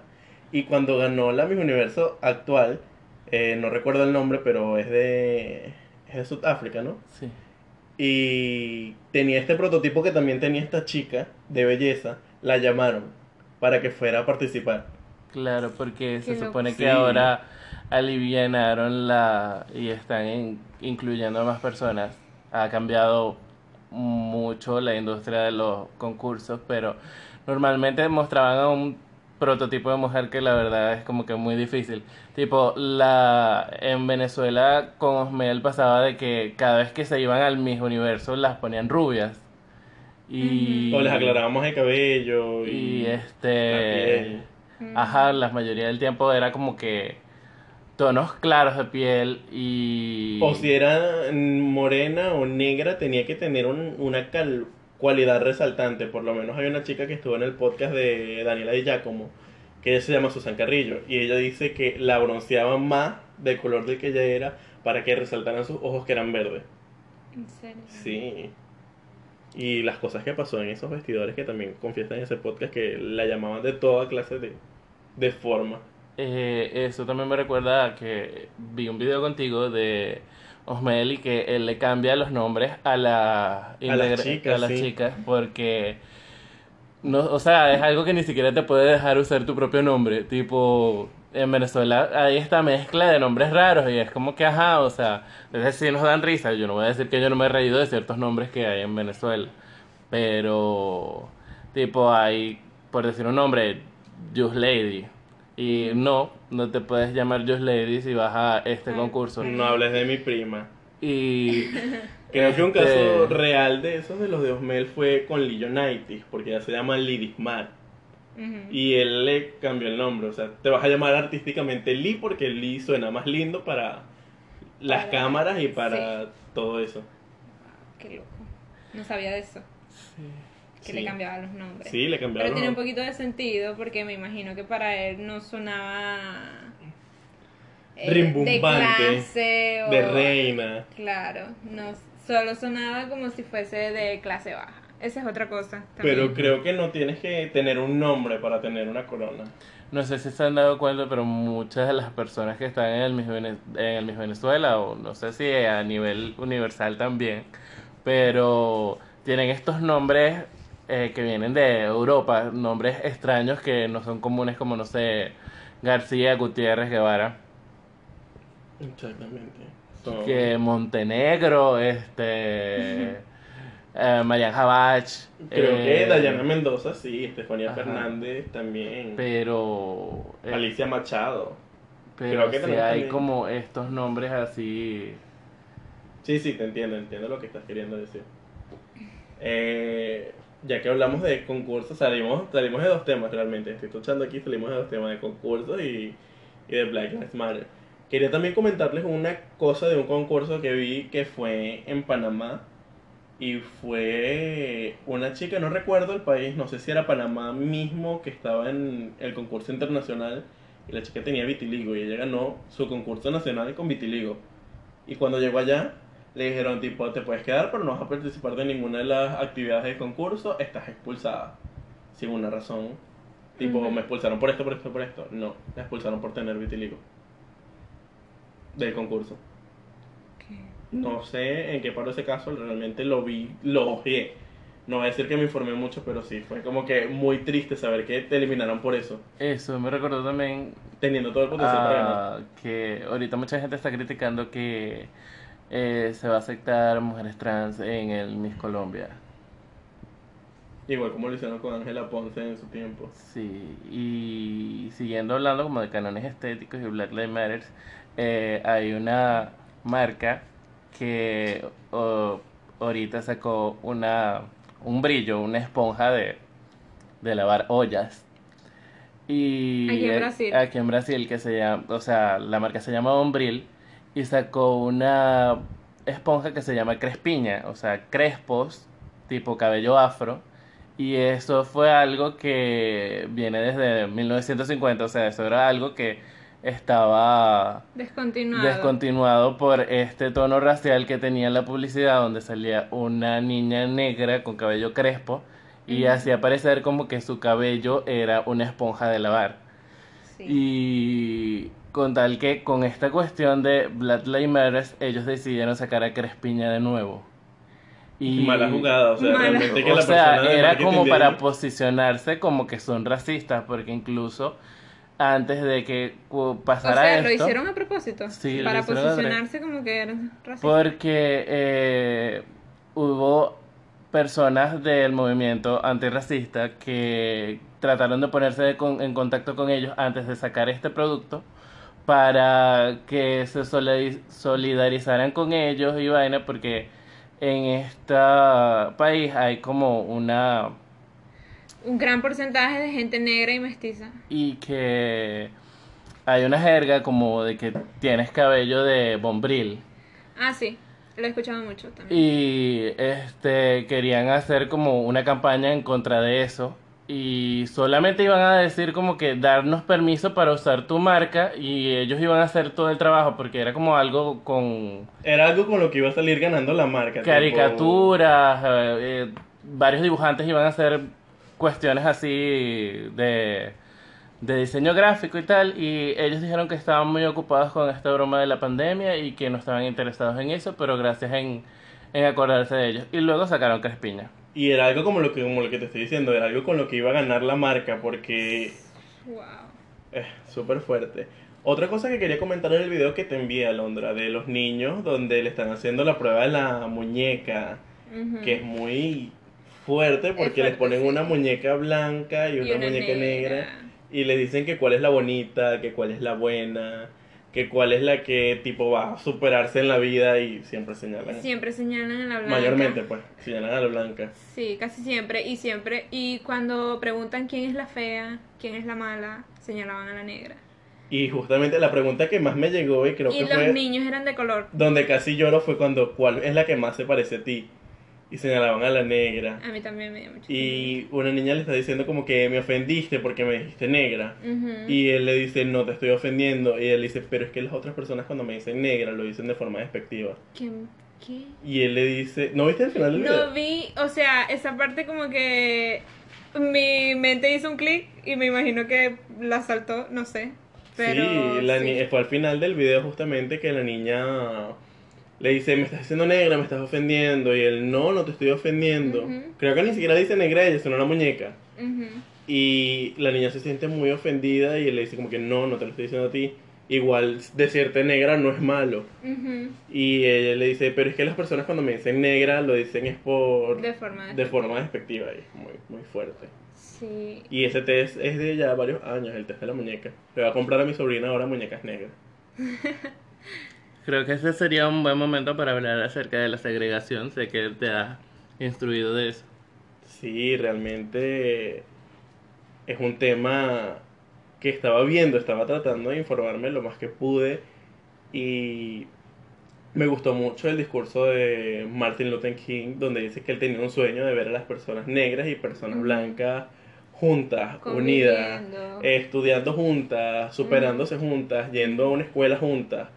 Y cuando ganó la Miss Universo actual, eh, no recuerdo el nombre, pero es de, es de Sudáfrica, ¿no? Sí. Y tenía este prototipo que también tenía esta chica de belleza. La llamaron para que fuera a participar. Claro, porque se supone que Sí. ahora alivianaron la y están in- incluyendo a más personas. Ha cambiado mucho la industria de los concursos, pero normalmente mostraban a un prototipo de mujer que la verdad es como que muy difícil. Tipo, la en Venezuela con Osmel pasaba de que cada vez que se iban al Miss Universo las ponían rubias. Y O les aclarábamos el cabello y, y la este piel. Ajá, la mayoría del tiempo era como que tonos claros de piel y... O si era morena o negra, tenía que tener un- una cal- cualidad resaltante. Por lo menos hay una chica que estuvo en el podcast de Daniela Di Giacomo, que ella se llama Susan Carrillo, y ella dice que la bronceaban más del color del que ella era para que resaltaran sus ojos que eran verdes. ¿En serio? Sí. Y las cosas que pasó en esos vestidores que también confiesan en ese podcast que la llamaban de toda clase de, de forma. Eh, eso también me recuerda a que vi un video contigo de Osmel y que él le cambia los nombres a, la A las integra- chicas, a las sí. chicas porque no, o sea, es algo que ni siquiera te puede dejar usar tu propio nombre. Tipo, en Venezuela hay esta mezcla de nombres raros y es como que, ajá, o sea, es decir, nos dan risa. Yo no voy a decir que yo no me he reído de ciertos nombres que hay en Venezuela, pero, tipo, hay, por decir un nombre, Just Lady. Y no, no te puedes llamar Just Lady si vas a este Ah. concurso. No hables de mi prima. Y Creo que un Este- caso real de esos de los de Osmel fue con Lee United, porque ya se llama Lidismar. Ujú. Y él le cambió el nombre, o sea, te vas a llamar artísticamente Lee porque Lee suena más lindo para las Para- cámaras y para sí. todo eso. Qué loco. No sabía de eso. Que Sí. le cambiaban los nombres. Sí, le Pero cambiaron. tiene un poquito de sentido porque me imagino que para él no sonaba eh, de Rimbombante, clase o de reina. Claro, no solo sonaba como si fuese de clase baja. Esa es otra cosa. Pero también. creo que no tienes que tener un nombre para tener una corona. No sé si se han dado cuenta, pero muchas de las personas que están en el Miss, en el Miss Venezuela, o no sé si a nivel universal también, pero tienen estos nombres eh, que vienen de Europa, nombres extraños que no son comunes como, no sé, García, Gutiérrez, Guevara, Exactamente. Son- que Montenegro, este, eh, Marian Jabach. Creo que eh, Dayana Mendoza, sí, Estefanía ajá. Fernández también. Pero... eh, Alicia Machado. Pero Creo que tenemos hay también- como estos nombres así. Sí, sí, te entiendo, entiendo lo que estás queriendo decir. Eh, ya que hablamos de concursos, salimos, salimos de dos temas realmente. Estoy escuchando aquí, salimos de dos temas, de concursos y, y de Black Lives Matter. Quería también comentarles una cosa de un concurso que vi que fue en Panamá. Y fue una chica, no recuerdo el país, no sé si era Panamá mismo que estaba en el concurso internacional. Y la chica tenía vitiligo y ella ganó su concurso nacional con vitiligo. Y cuando llegó allá, le dijeron tipo, te puedes quedar, pero no vas a participar de ninguna de las actividades del concurso, estás expulsada. Sin una razón. Tipo, me expulsaron por esto, por esto, por esto. No, me expulsaron por tener vitiligo. Del concurso. ¿Qué? No sé en qué paró ese caso, realmente lo vi, lo odié. No voy a decir que me informé mucho, pero sí, fue como que muy triste saber que te eliminaron por eso, Eso me recordó también teniendo todo el potencial para ganar. que ahorita mucha gente está criticando que eh, se va a aceptar mujeres trans en el Miss Colombia. Igual como lo hicieron con Ángela Ponce en su tiempo. Sí, y siguiendo hablando como de canones estéticos y Black Lives Matter, eh, hay una marca que oh, ahorita sacó una un brillo, una esponja de, de lavar ollas. Y Aquí en eh, Brasil. aquí en Brasil, que se llama, o sea, la marca se llama Bombril y sacó una esponja que se llama Crespiña, o sea, crespos tipo cabello afro. Y eso fue algo que viene desde 1950, o sea, eso era algo que estaba Descontinuado. descontinuado por este tono racial que tenía en la publicidad donde salía una niña negra con cabello crespo y hacía parecer como que su cabello era una esponja de lavar. Sí. Y con tal que con esta cuestión de Black Lives Matter ellos decidieron sacar a Crespiña de nuevo. Y Mala jugada, o sea, Mala. realmente que o la sea, persona de era como para ellos- posicionarse como que son racistas, porque incluso antes de que cu- o pasara sea, lo esto, hicieron a propósito. Sí, lo para posicionarse como que eran racistas. porque eh, hubo personas del movimiento antirracista que trataron de ponerse de con- en contacto con ellos antes de sacar este producto para que se solidariz- solidarizaran con ellos y vaina, porque en este país hay como una Un gran porcentaje de gente negra y mestiza. y que hay una jerga como de que tienes cabello de bombril Ah, sí. Lo he escuchado mucho también. y este querían hacer como una campaña en contra de eso y solamente iban a decir como que darnos permiso para usar tu marca y ellos iban a hacer todo el trabajo porque era como algo con Era algo con lo que iba a salir ganando la marca. caricaturas, eh, eh, varios dibujantes iban a hacer cuestiones así de, de diseño gráfico y tal, y ellos dijeron que estaban muy ocupados con esta broma de la pandemia y que no estaban interesados en eso, pero gracias en, en acordarse de ellos. Y luego sacaron Crespiña. Y era algo como lo que como lo que te estoy diciendo, era algo con lo que iba a ganar la marca porque Wow. es súper fuerte. Otra cosa que quería comentar en el video que te envié, Alondra, de los niños donde le están haciendo la prueba de la muñeca, que es muy fuerte porque fuerte, les ponen sí. una muñeca blanca y una, muñeca negra. y les dicen que cuál es la bonita, que cuál es la buena, que cuál es la que tipo va a superarse en la vida y siempre señalan. Siempre señalan a la blanca. Mayormente pues, señalan a la blanca. Sí, casi siempre. Y siempre. Y cuando preguntan quién es la fea, quién es la mala, señalaban a la negra. Y justamente la pregunta que más me llegó y creo y que los fue niños eran de color. donde casi lloro fue cuando cuál es la que más se parece a ti. Y señalaban a la negra. A mí también me dio mucho Y una niña le está diciendo como que me ofendiste porque me dijiste negra. Ujú. Y él le dice, no te estoy ofendiendo. Y él dice, pero es que las otras personas cuando me dicen negra lo dicen de forma despectiva. ¿Qué? ¿Qué? Y él le dice, ¿no viste el final del video? No vi, o sea, esa parte como que mi mente hizo un clic y me imagino que la saltó, no sé. Pero sí, la sí. fue al final del video justamente que la niña le dice, me estás haciendo negra, me estás ofendiendo. Y él, no, no te estoy ofendiendo. Ujú. Creo que ni siquiera dice negra ella, sino una muñeca. Ujú. Y la niña se siente muy ofendida y él le dice como que no, no te lo estoy diciendo a ti. Igual decirte negra no es malo. Ujú. Y ella le dice, pero es que las personas cuando me dicen negra lo dicen es por... De forma de despectiva. forma despectiva y es muy, muy fuerte. Sí. Y ese test es de ya varios años, el test de la muñeca. Le voy a comprar a mi sobrina ahora muñecas negras. Creo que ese sería un buen momento para hablar acerca de la segregación. Sé que te has instruido de eso. Sí, realmente es un tema que estaba viendo, estaba tratando de informarme lo más que pude y me gustó mucho el discurso de Martin Luther King donde dice que él tenía un sueño de ver a las personas negras y personas blancas juntas, unidas, estudiando juntas, superándose juntas, yendo a una escuela juntas.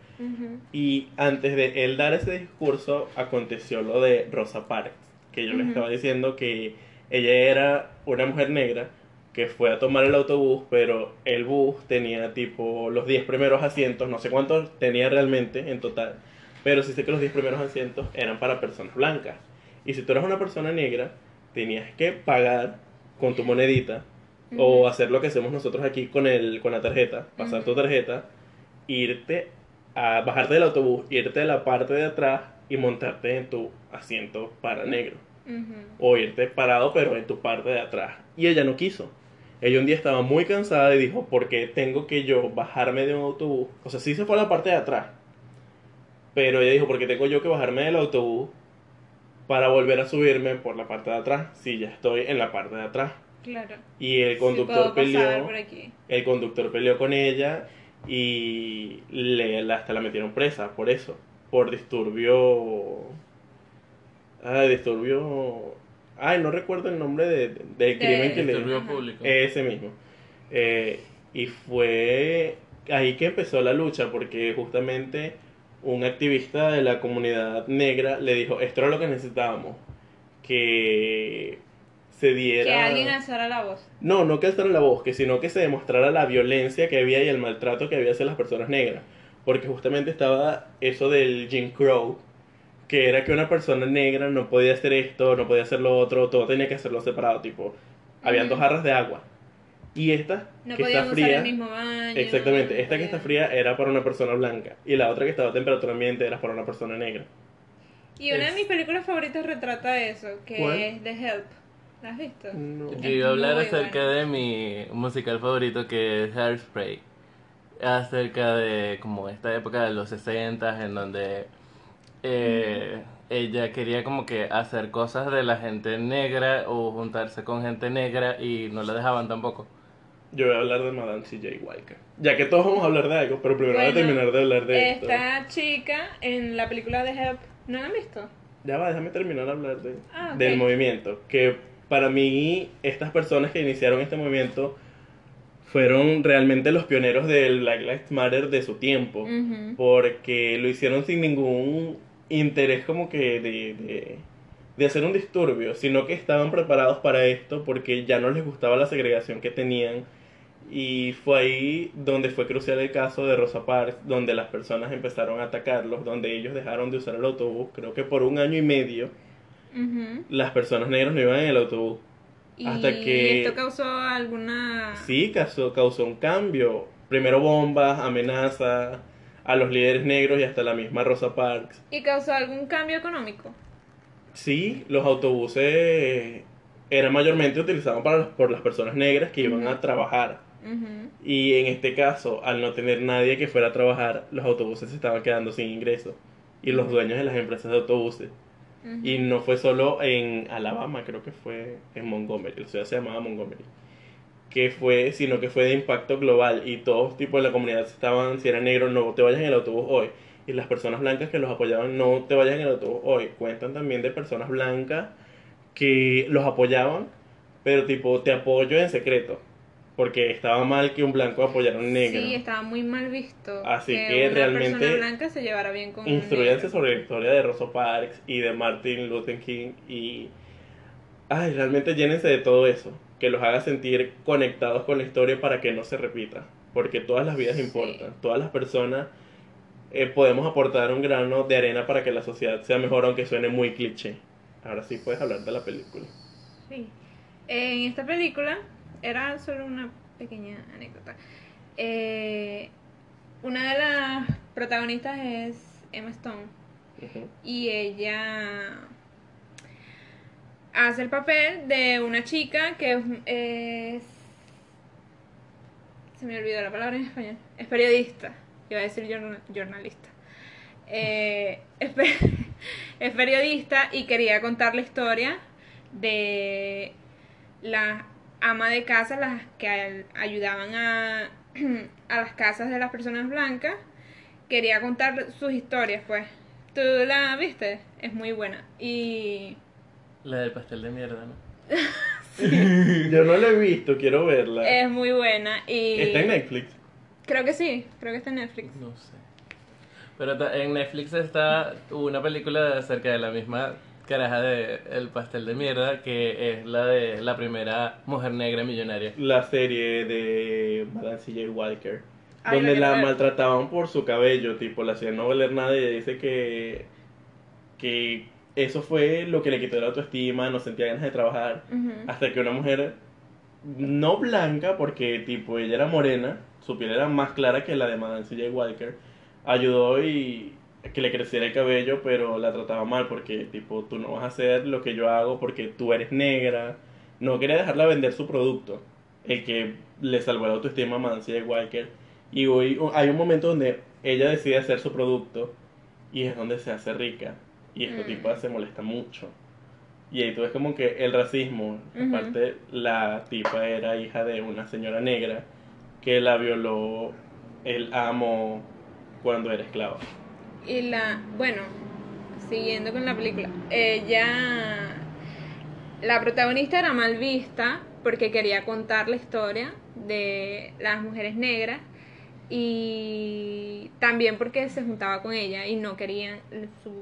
Y antes de él dar ese discurso, aconteció lo de Rosa Parks, que yo les Ujú. estaba diciendo que ella era una mujer negra que fue a tomar el autobús, pero el bus tenía tipo los 10 primeros asientos, no sé cuántos tenía realmente en total, pero sí sé que los 10 primeros asientos eran para personas blancas. Y si tú eras una persona negra, tenías que pagar con tu monedita o Ujú. hacer lo que hacemos nosotros aquí con, el, con la tarjeta, pasar tu tarjeta, irte a bajarte del autobús, irte a la parte de atrás y montarte en tu asiento para negro. O irte parado pero en tu parte de atrás. Y ella no quiso. Ella un día estaba muy cansada y dijo, ¿por qué tengo que yo bajarme de un autobús? O sea, sí se fue a la parte de atrás. Pero ella dijo, ¿por qué tengo yo que bajarme del autobús para volver a subirme por la parte de atrás? Si ya estoy en la parte de atrás. Claro. Y el conductor peleó. por aquí. El conductor peleó con ella y le, la- hasta la metieron presa por eso, por disturbio. Ah, disturbio. Ay, no recuerdo el nombre de, de- del De- crimen que le Disturbio público. Ese mismo. Eh, y fue ahí que empezó la lucha, porque justamente un activista de la comunidad negra le dijo: Esto era lo que necesitábamos, que se diera. Que alguien alzara la voz. No, no que alzara la voz, que sino que se demostrara la violencia que había y el maltrato que había hacia las personas negras. Porque justamente estaba eso del Jim Crow, que era que una persona negra no podía hacer esto, no podía hacer lo otro, todo tenía que hacerlo separado, tipo, habían dos jarras de agua. Y esta, No que está fría, el mismo baño. exactamente, no esta que está fría era para una persona blanca, y la otra que estaba a temperatura ambiente era para una persona negra. Y una de mis películas favoritas retrata eso, que ¿Cuál? es The Help. ¿La has visto? No. Yo iba a hablar acerca bueno. de mi musical favorito que es Hairspray. Acerca de como esta época de los 60 en donde eh, ella quería como que hacer cosas de la gente negra o juntarse con gente negra y no la dejaban tampoco. Yo voy a hablar de Madame C.J. Walker. Ya que todos vamos a hablar de algo, pero primero voy a terminar de hablar de esto. Esta chica en la película The Help, ¿no la han visto? Ya va, déjame terminar de hablar de, Ah, del movimiento. Que para mí, estas personas que iniciaron este movimiento fueron realmente los pioneros del Black Lives Matter de su tiempo, porque lo hicieron sin ningún interés como que de, de, de hacer un disturbio, sino que estaban preparados para esto porque ya no les gustaba la segregación que tenían. Y fue ahí donde fue crucial el caso de Rosa Parks, donde las personas empezaron a atacarlos, donde ellos dejaron de usar el autobús, creo que por un año y medio Las personas negras no iban en el autobús. Y Hasta que- esto causó alguna... Sí, causó, causó un cambio. Primero bombas, amenazas a los líderes negros y hasta la misma Rosa Parks. ¿Y causó algún cambio económico? Sí, los autobuses eran mayormente utilizados para, por las personas negras que iban a trabajar. Y en este caso, al no tener nadie que fuera a trabajar, los autobuses se estaban quedando sin ingresos. Y los dueños de las empresas de autobuses. Y no fue solo en Alabama, creo que fue en Montgomery, la ciudad se llamaba Montgomery. Que fue, sino que fue de impacto global y todos tipos de la comunidad estaban, si eran negros, no te vayas en el autobús hoy. Y las personas blancas que los apoyaban, no te vayas en el autobús hoy. Cuentan también de personas blancas que los apoyaban, pero tipo, te apoyo en secreto. Porque estaba mal que un blanco apoyara a un negro. Sí, estaba muy mal visto. Así que una realmente persona blanca se llevara bien con Instruyanse sobre la historia de Rosa Parks y de Martin Luther King y ay, realmente llénense de todo eso, que los haga sentir conectados con la historia para que no se repita, porque todas las vidas Sí. importan, todas las personas eh, podemos aportar un grano de arena para que la sociedad sea mejor, aunque suene muy cliché. Ahora sí puedes hablar de la película. Sí. En esta película, era solo una pequeña anécdota. Eh, una de las protagonistas es Emma Stone. Y ella hace el papel de una chica que es, es- se me olvidó la palabra en español es periodista iba a decir jorna- jornalista Eh, es, es periodista y quería contar la historia de la ama de casa las que ayudaban a, a las casas de las personas blancas quería contar sus historias, pues. ¿Tú la viste? Es muy buena. Y La del pastel de mierda, ¿no? Yo no la he visto, quiero verla. es muy buena. Y Está en Netflix. creo que sí, creo que está en Netflix. No sé. Pero en Netflix está una película acerca de la misma caraja de El pastel de mierda, que es la de la primera mujer negra millonaria. la serie de Madame C.J. Walker, Ay, donde la maltrataban por su cabello, tipo, la hacían no valer nada y ella dice que, que eso fue lo que le quitó la autoestima, no sentía ganas de trabajar, hasta que una mujer no blanca, porque tipo ella era morena, su piel era más clara que la de Madame C.J. Walker, ayudó y que le creciera el cabello, pero la trataba mal porque tipo tú no vas a hacer lo que yo hago porque tú eres negra. No quería dejarla vender su producto, el que le salvó la autoestima a Madame C.J. Walker. Y hoy hay un momento donde ella decide hacer su producto y es donde se hace rica. Y esta Mm. tipa se molesta mucho. Y ahí tú ves como que el racismo, aparte la tipa era hija de una señora negra que la violó el amo cuando era esclava. Y la, bueno, siguiendo con la película, ella, la protagonista era mal vista porque quería contar la historia de las mujeres negras y también porque se juntaba con ella y no querían su,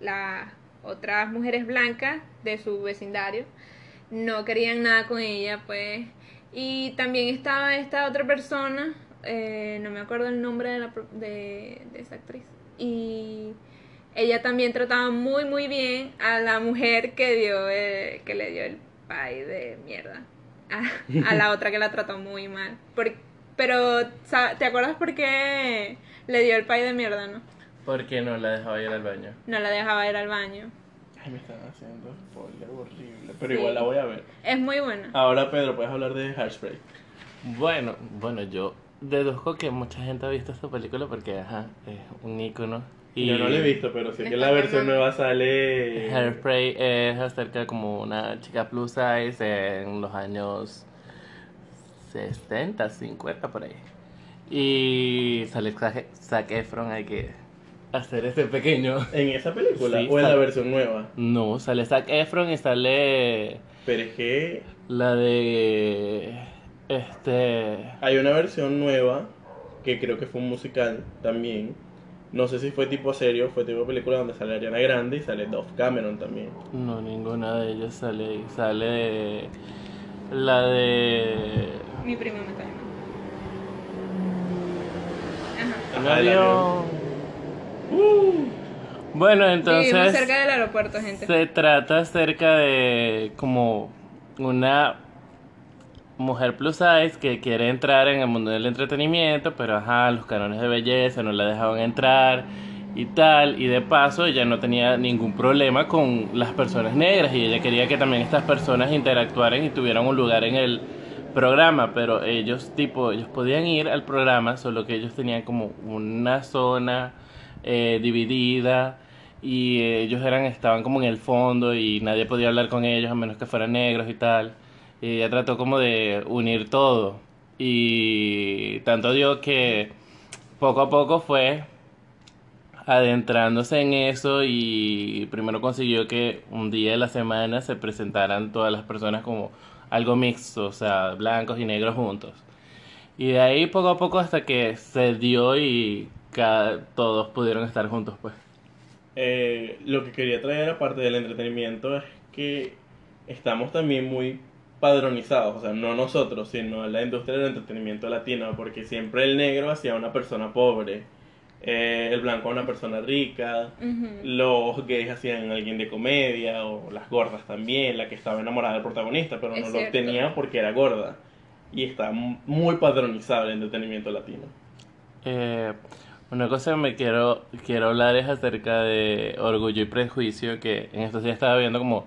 las otras mujeres blancas de su vecindario, no querían nada con ella, pues. Y también estaba esta otra persona, eh, no me acuerdo el nombre de, la, de, de esa actriz, y ella también trataba muy muy bien a la mujer que dio eh, que le dio el pay de mierda a, a la otra que la trató muy mal Por- pero sa- te acuerdas por qué le dio el pay de mierda no Porque no la dejaba ir al baño. no la dejaba ir al baño Ay, me están haciendo spoiler horrible, pero Sí. igual la voy a ver. es muy buena Ahora, Pedro, puedes hablar de Hairspray. Bueno, bueno, yo deduzco que mucha gente ha visto esta película porque, ajá, es un ícono. Y Yo no la he visto, pero sé que la versión nueva sale. Hairspray es acerca de como una chica plus size en los años 60, 50 por ahí. Y sale Zac Zac Efron, hay que hacer ese pequeño. ¿En esa película Sí, o en la versión nueva? No, sale Zac Efron y sale Pero es que La de. Este. hay una versión nueva que creo que fue un musical también. No sé si fue tipo serio, fue tipo película donde sale Ariana Grande y sale Dove Cameron también. No, ninguna de ellas sale ahí. Sale. La de. Mi prima me cae mal. Ajá. Avión. Bueno, Vivimos entonces. cerca del aeropuerto, gente. Se trata acerca de como una mujer plus size que quiere entrar en el mundo del entretenimiento, pero ajá, los canones de belleza no la dejaban entrar y tal, y de paso ella no tenía ningún problema con las personas negras y ella quería que también estas personas interactuaran y tuvieran un lugar en el programa, pero ellos tipo, ellos podían ir al programa, solo que ellos tenían como una zona eh, dividida y ellos eran estaban como en el fondo y nadie podía hablar con ellos a menos que fueran negros y tal. Y ella trató como de unir todo y tanto dio que poco a poco fue adentrándose en eso y primero consiguió que un día de la semana se presentaran todas las personas como algo mixto, o sea, blancos y negros juntos. Y de ahí poco a poco hasta que se dio y todos pudieron estar juntos, pues. Eh, lo que quería traer aparte del entretenimiento es que estamos también muy padronizados, o sea, no nosotros, sino la industria del entretenimiento latino, porque siempre el negro hacía una persona pobre, eh, el blanco a una persona rica, los gays hacían a alguien de comedia, o las gordas también, la que estaba enamorada del protagonista, pero Es no cierto. lo tenía porque era gorda. Y está muy padronizado el entretenimiento latino. Eh, una cosa que me quiero, quiero hablar es acerca de Orgullo y Prejuicio, que en estos días estaba viendo como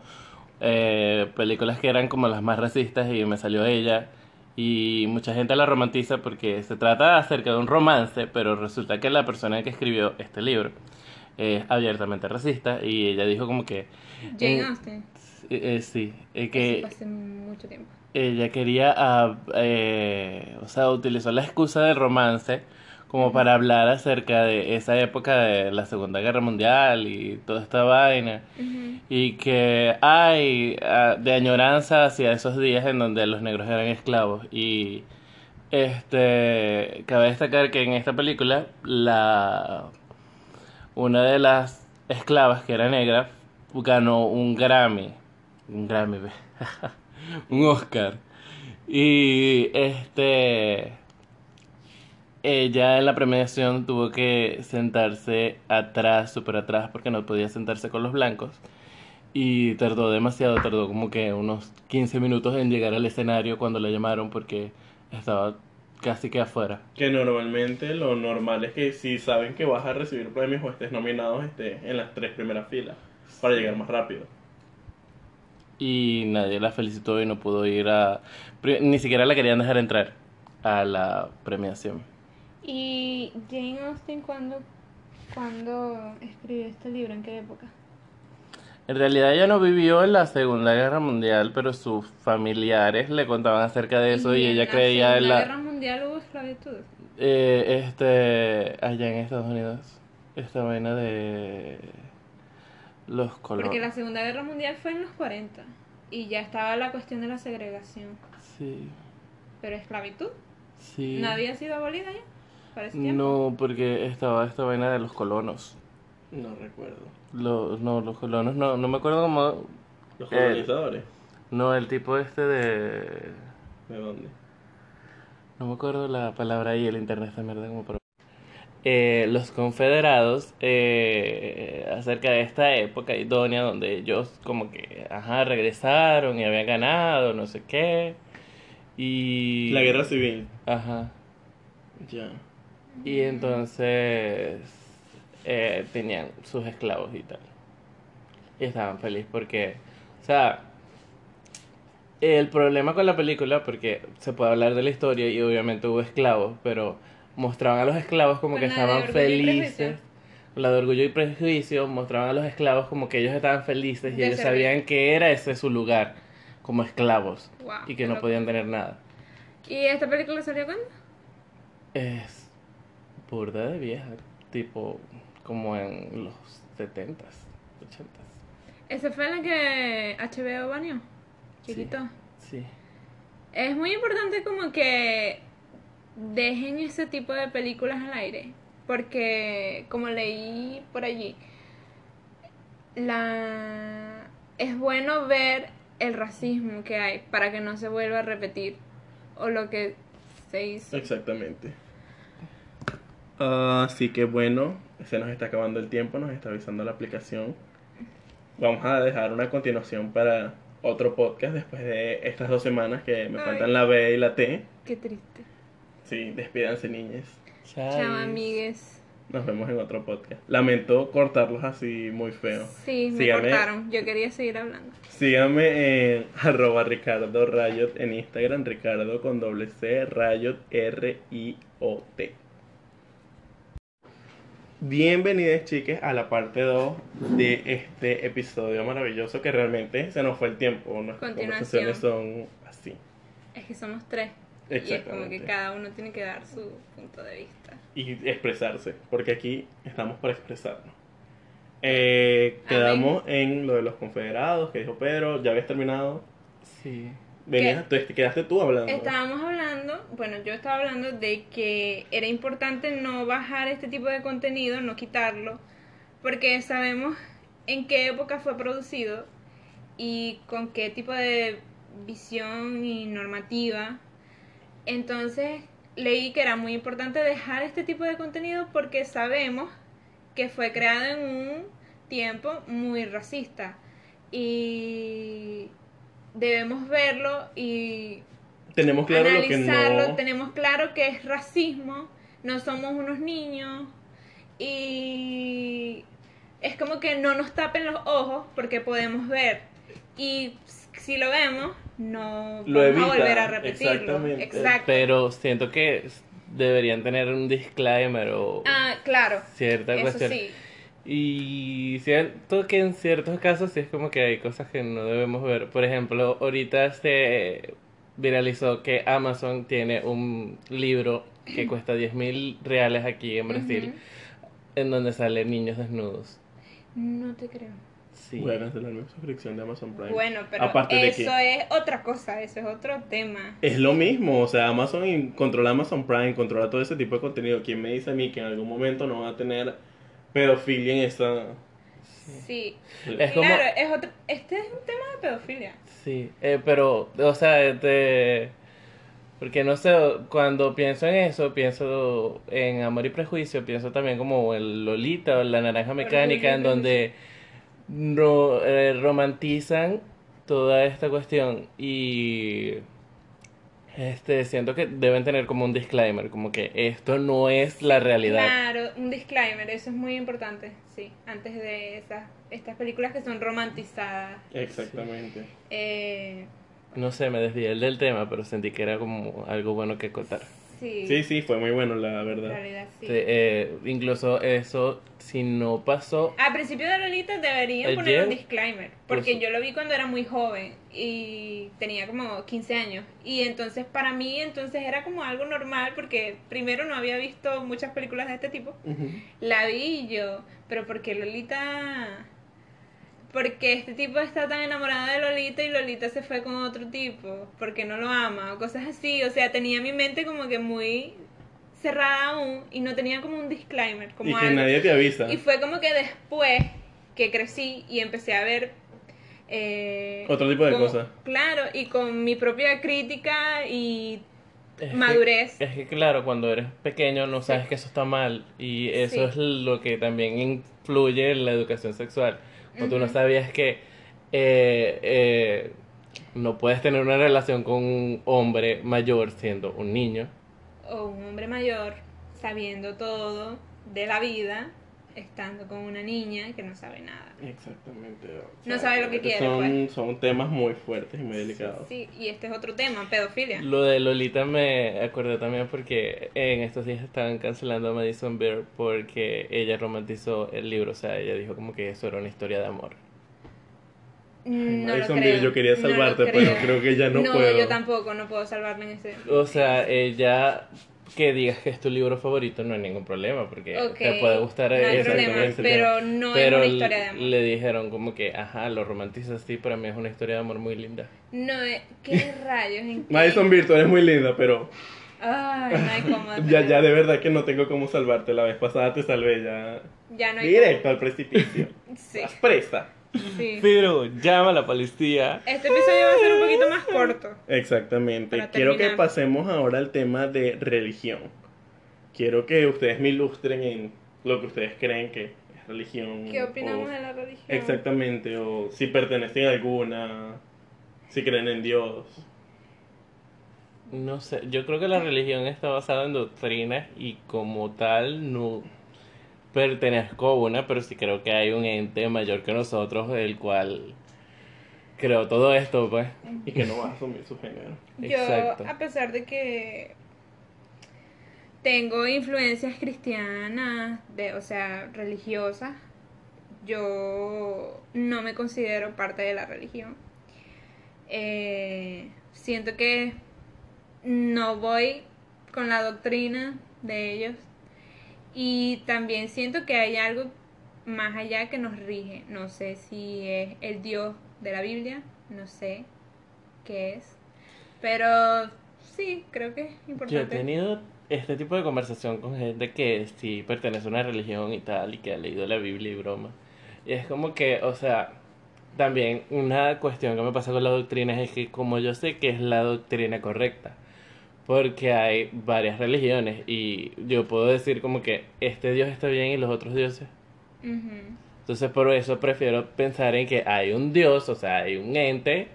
eh, películas que eran como las más racistas y me salió ella. Y mucha gente la romantiza porque se trata acerca de un romance, pero resulta que la persona que escribió este libro es abiertamente racista y ella dijo como que... Jane eh, Austen. eh, eh, sí, eh, que hace mucho tiempo. ella quería, eh, o sea, utilizó la excusa del romance como para hablar acerca de esa época de la Segunda Guerra Mundial y toda esta vaina. Y que hay ah, de añoranza hacia esos días en donde los negros eran esclavos. Y este cabe destacar que en esta película la una de las esclavas que era negra ganó un Grammy. Un Grammy, un Oscar. Y este ella en la premiación tuvo que sentarse atrás, súper atrás, porque no podía sentarse con los blancos. Y tardó demasiado, tardó como que unos 15 minutos en llegar al escenario cuando la llamaron porque estaba casi que afuera. Que normalmente lo normal es que si saben que vas a recibir premios o estés nominado, estés en las tres primeras filas para llegar más rápido. Y nadie la felicitó y no pudo ir a... Ni siquiera la querían dejar entrar a la premiación. ¿Y Jane Austen cuándo, cuándo escribió este libro? ¿En qué época? En realidad ella no vivió en la Segunda Guerra Mundial, pero sus familiares le contaban acerca de eso y, ella la creía en Segunda la... Guerra Mundial hubo esclavitud. Eh, este, allá en Estados Unidos, esta vaina de los Porque colores. la Segunda Guerra Mundial fue en los 40 y ya estaba la cuestión de la segregación. Sí, Pero esclavitud, sí. ¿no había sido abolida ya? Para ese tiempo. No, porque estaba esta vaina de los colonos. No recuerdo. Los, no, los colonos, no, no me acuerdo cómo. Los colonizadores. No, el tipo este de. ¿De dónde? No me acuerdo la palabra ahí, el internet está mierda como para... Eh, los confederados eh, acerca de esta época idónea donde ellos como que ajá regresaron y habían ganado no sé qué y La guerra civil. ajá Ya. Y entonces eh, tenían sus esclavos y tal y estaban felices porque o sea el problema con la película, porque se puede hablar de la historia y obviamente hubo esclavos, pero mostraban a los esclavos como Con que estaban felices. La de orgullo y prejuicio mostraban a los esclavos como que ellos estaban felices y De ellos sabían que era ese su lugar como esclavos Wow, y que no podían tener nada. ¿Y esta película salió cuándo? Es burda de vieja, tipo como en los 70s, 80s. Esa fue la que HBO baneó. chiquito. Sí. Es muy importante como que dejen ese tipo de películas al aire, porque como leí por allí, la es bueno ver el racismo que hay para que no se vuelva a repetir o lo que se hizo. Exactamente. Así que bueno, se nos está acabando el tiempo, nos está avisando la aplicación. Vamos a dejar una continuación para otro podcast después de estas dos semanas que me Ay. faltan la B y la T. Qué triste. Sí, despídanse niñas. Chao, amigues. Nos vemos en otro podcast. Lamento cortarlos así muy feo. Sí, me cortaron. Yo quería seguir hablando. Síganme en arroba Ricardo Rayot en Instagram, Ricardo con doble C, Rayot R-I-O-T. Bienvenidas chicas a la parte 2 de este episodio maravilloso que realmente se nos fue el tiempo. Nuestras conversaciones son así. Es que somos tres. Y es como que cada uno tiene que dar su punto de vista. Y expresarse, porque aquí estamos para expresarnos. Eh, Amén. quedamos en lo de los confederados que dijo Pedro, ya habías terminado. Sí. Venías, tú, te quedaste tú hablando. Estábamos hablando, bueno, yo estaba hablando de que era importante no bajar este tipo de contenido, no quitarlo, porque sabemos en qué época fue producido y con qué tipo de visión y normativa. Entonces leí que era muy importante dejar este tipo de contenido porque sabemos que fue creado en un tiempo muy racista y debemos verlo y Tenemos claro lo que analizarlo, no. tenemos claro que es racismo, no somos unos niños y es como que no nos tapen los ojos porque podemos ver y si lo vemos no Lo vamos evita, a volver a repetirlo. exactamente. Exacto. Pero siento que deberían tener un disclaimer o Ah, claro. cierta Eso cuestión. sí. Y siento que en ciertos casos sí es como que hay cosas que no debemos ver. Por ejemplo, ahorita se viralizó que Amazon tiene un libro que cuesta 10 mil reales aquí en Brasil, en donde salen niños desnudos. No te creo. Sí. Voy a cancelar mi suscripción de Amazon Prime. Bueno, pero Aparte de eso que es otra cosa, eso es otro tema. es lo mismo, o sea, Amazon controla Amazon Prime, controla todo ese tipo de contenido. ¿Quién me dice a mí que en algún momento no va a tener pedofilia en esa... Sí. Es como- Claro, es otro, este es un tema de pedofilia. Sí, eh, pero, o sea, este, porque no sé, cuando pienso en eso, pienso en Amor y Prejuicio, pienso también como el Lolita o la Naranja Mecánica, en donde no, eh, romantizan toda esta cuestión y este siento que deben tener como un disclaimer, como que esto no es la realidad. Claro, un disclaimer, eso es muy importante, sí, antes de esas estas películas que son romantizadas. Exactamente. Eh, No sé, me desvié del tema, pero sentí que era como algo bueno que contar. Sí, Sí, sí, fue muy bueno, la verdad. realidad sí. Eh, incluso eso, si no pasó, Al principio de Lolita deberían poner un disclaimer, porque pues- yo lo vi cuando era muy joven y tenía como 15 años. Y entonces para mí entonces era como algo normal porque primero no había visto muchas películas de este tipo. La vi yo, pero porque Lolita... Porque este tipo está tan enamorado de Lolita y Lolita se fue con otro tipo, porque no lo ama, o cosas así. O sea, tenía mi mente como que muy cerrada aún y no tenía como un disclaimer. Como Y que algo- nadie te avisa. y fue como que después que crecí y empecé a ver... eh, Otro tipo de como- cosas. Claro, y con mi propia crítica y es que- madurez. es que claro, cuando eres pequeño no sabes que eso está mal y eso Sí. es lo que también influye en la educación sexual. Cuando tú no sabías que eh, eh, no puedes tener una relación con un hombre mayor siendo un niño. o un hombre mayor sabiendo todo de la vida, estando con una niña que no sabe nada. Exactamente. o No sabe lo que quiere, Son, pues. son temas muy fuertes y muy delicados. Sí, y este es otro tema, pedofilia. Lo de Lolita me acordé también porque en estos días estaban cancelando a Madison Beer porque ella romantizó el libro, o sea, ella dijo como que eso era una historia de amor. Mm, No lo Madison creo. Beer, yo quería no lo salvarte, pero creo que ya no no puedo. yo tampoco, no puedo salvarme en ese. O sea, ella que digas que es tu libro favorito no hay ningún problema, porque te puede gustar no hay problema, ese pero tema. no Pero es una historia de amor. le dijeron como que, ajá, lo romantizas así, para mí es una historia de amor muy linda. No, eh, ¿qué rayos? ¿En qué? Madison tú eres muy linda, pero Ay, no hay cómo. ya, ya de verdad que no tengo cómo salvarte. La vez pasada te salvé ya Ya no hay directo al precipicio. Sí, Estás presta. Sí. Pero llama a la policía. Este episodio va a ser un poquito más corto. Exactamente. Quiero que pasemos ahora al tema de religión. Quiero que ustedes me ilustren en lo que ustedes creen que es religión. ¿Qué opinamos o- de la religión? Exactamente, o si pertenecen a alguna, si creen en Dios. No sé, yo creo que la religión está basada en doctrinas y como tal no pertenezco a una, pero sí creo que hay un ente mayor que nosotros, el cual creó todo esto, pues. Y que no vas a asumir su género. Yo, Exacto. a pesar de que tengo influencias cristianas, de, o sea, religiosas, yo no me considero parte de la religión. Eh, siento que no voy con la doctrina de ellos y también siento que hay algo más allá que nos rige. No sé si es el Dios de la Biblia, no sé qué es, pero sí, creo que es Yo he importante. tenido este tipo de conversación con gente que sí pertenece a una religión y tal, y que ha leído la Biblia y broma. Y es como que, o sea, también una cuestión que me pasa con la doctrina es que como yo sé que es la doctrina correcta, porque hay varias religiones y yo puedo decir como que este Dios está bien y los otros dioses. Entonces por eso prefiero pensar en que hay un Dios, o sea, hay un ente.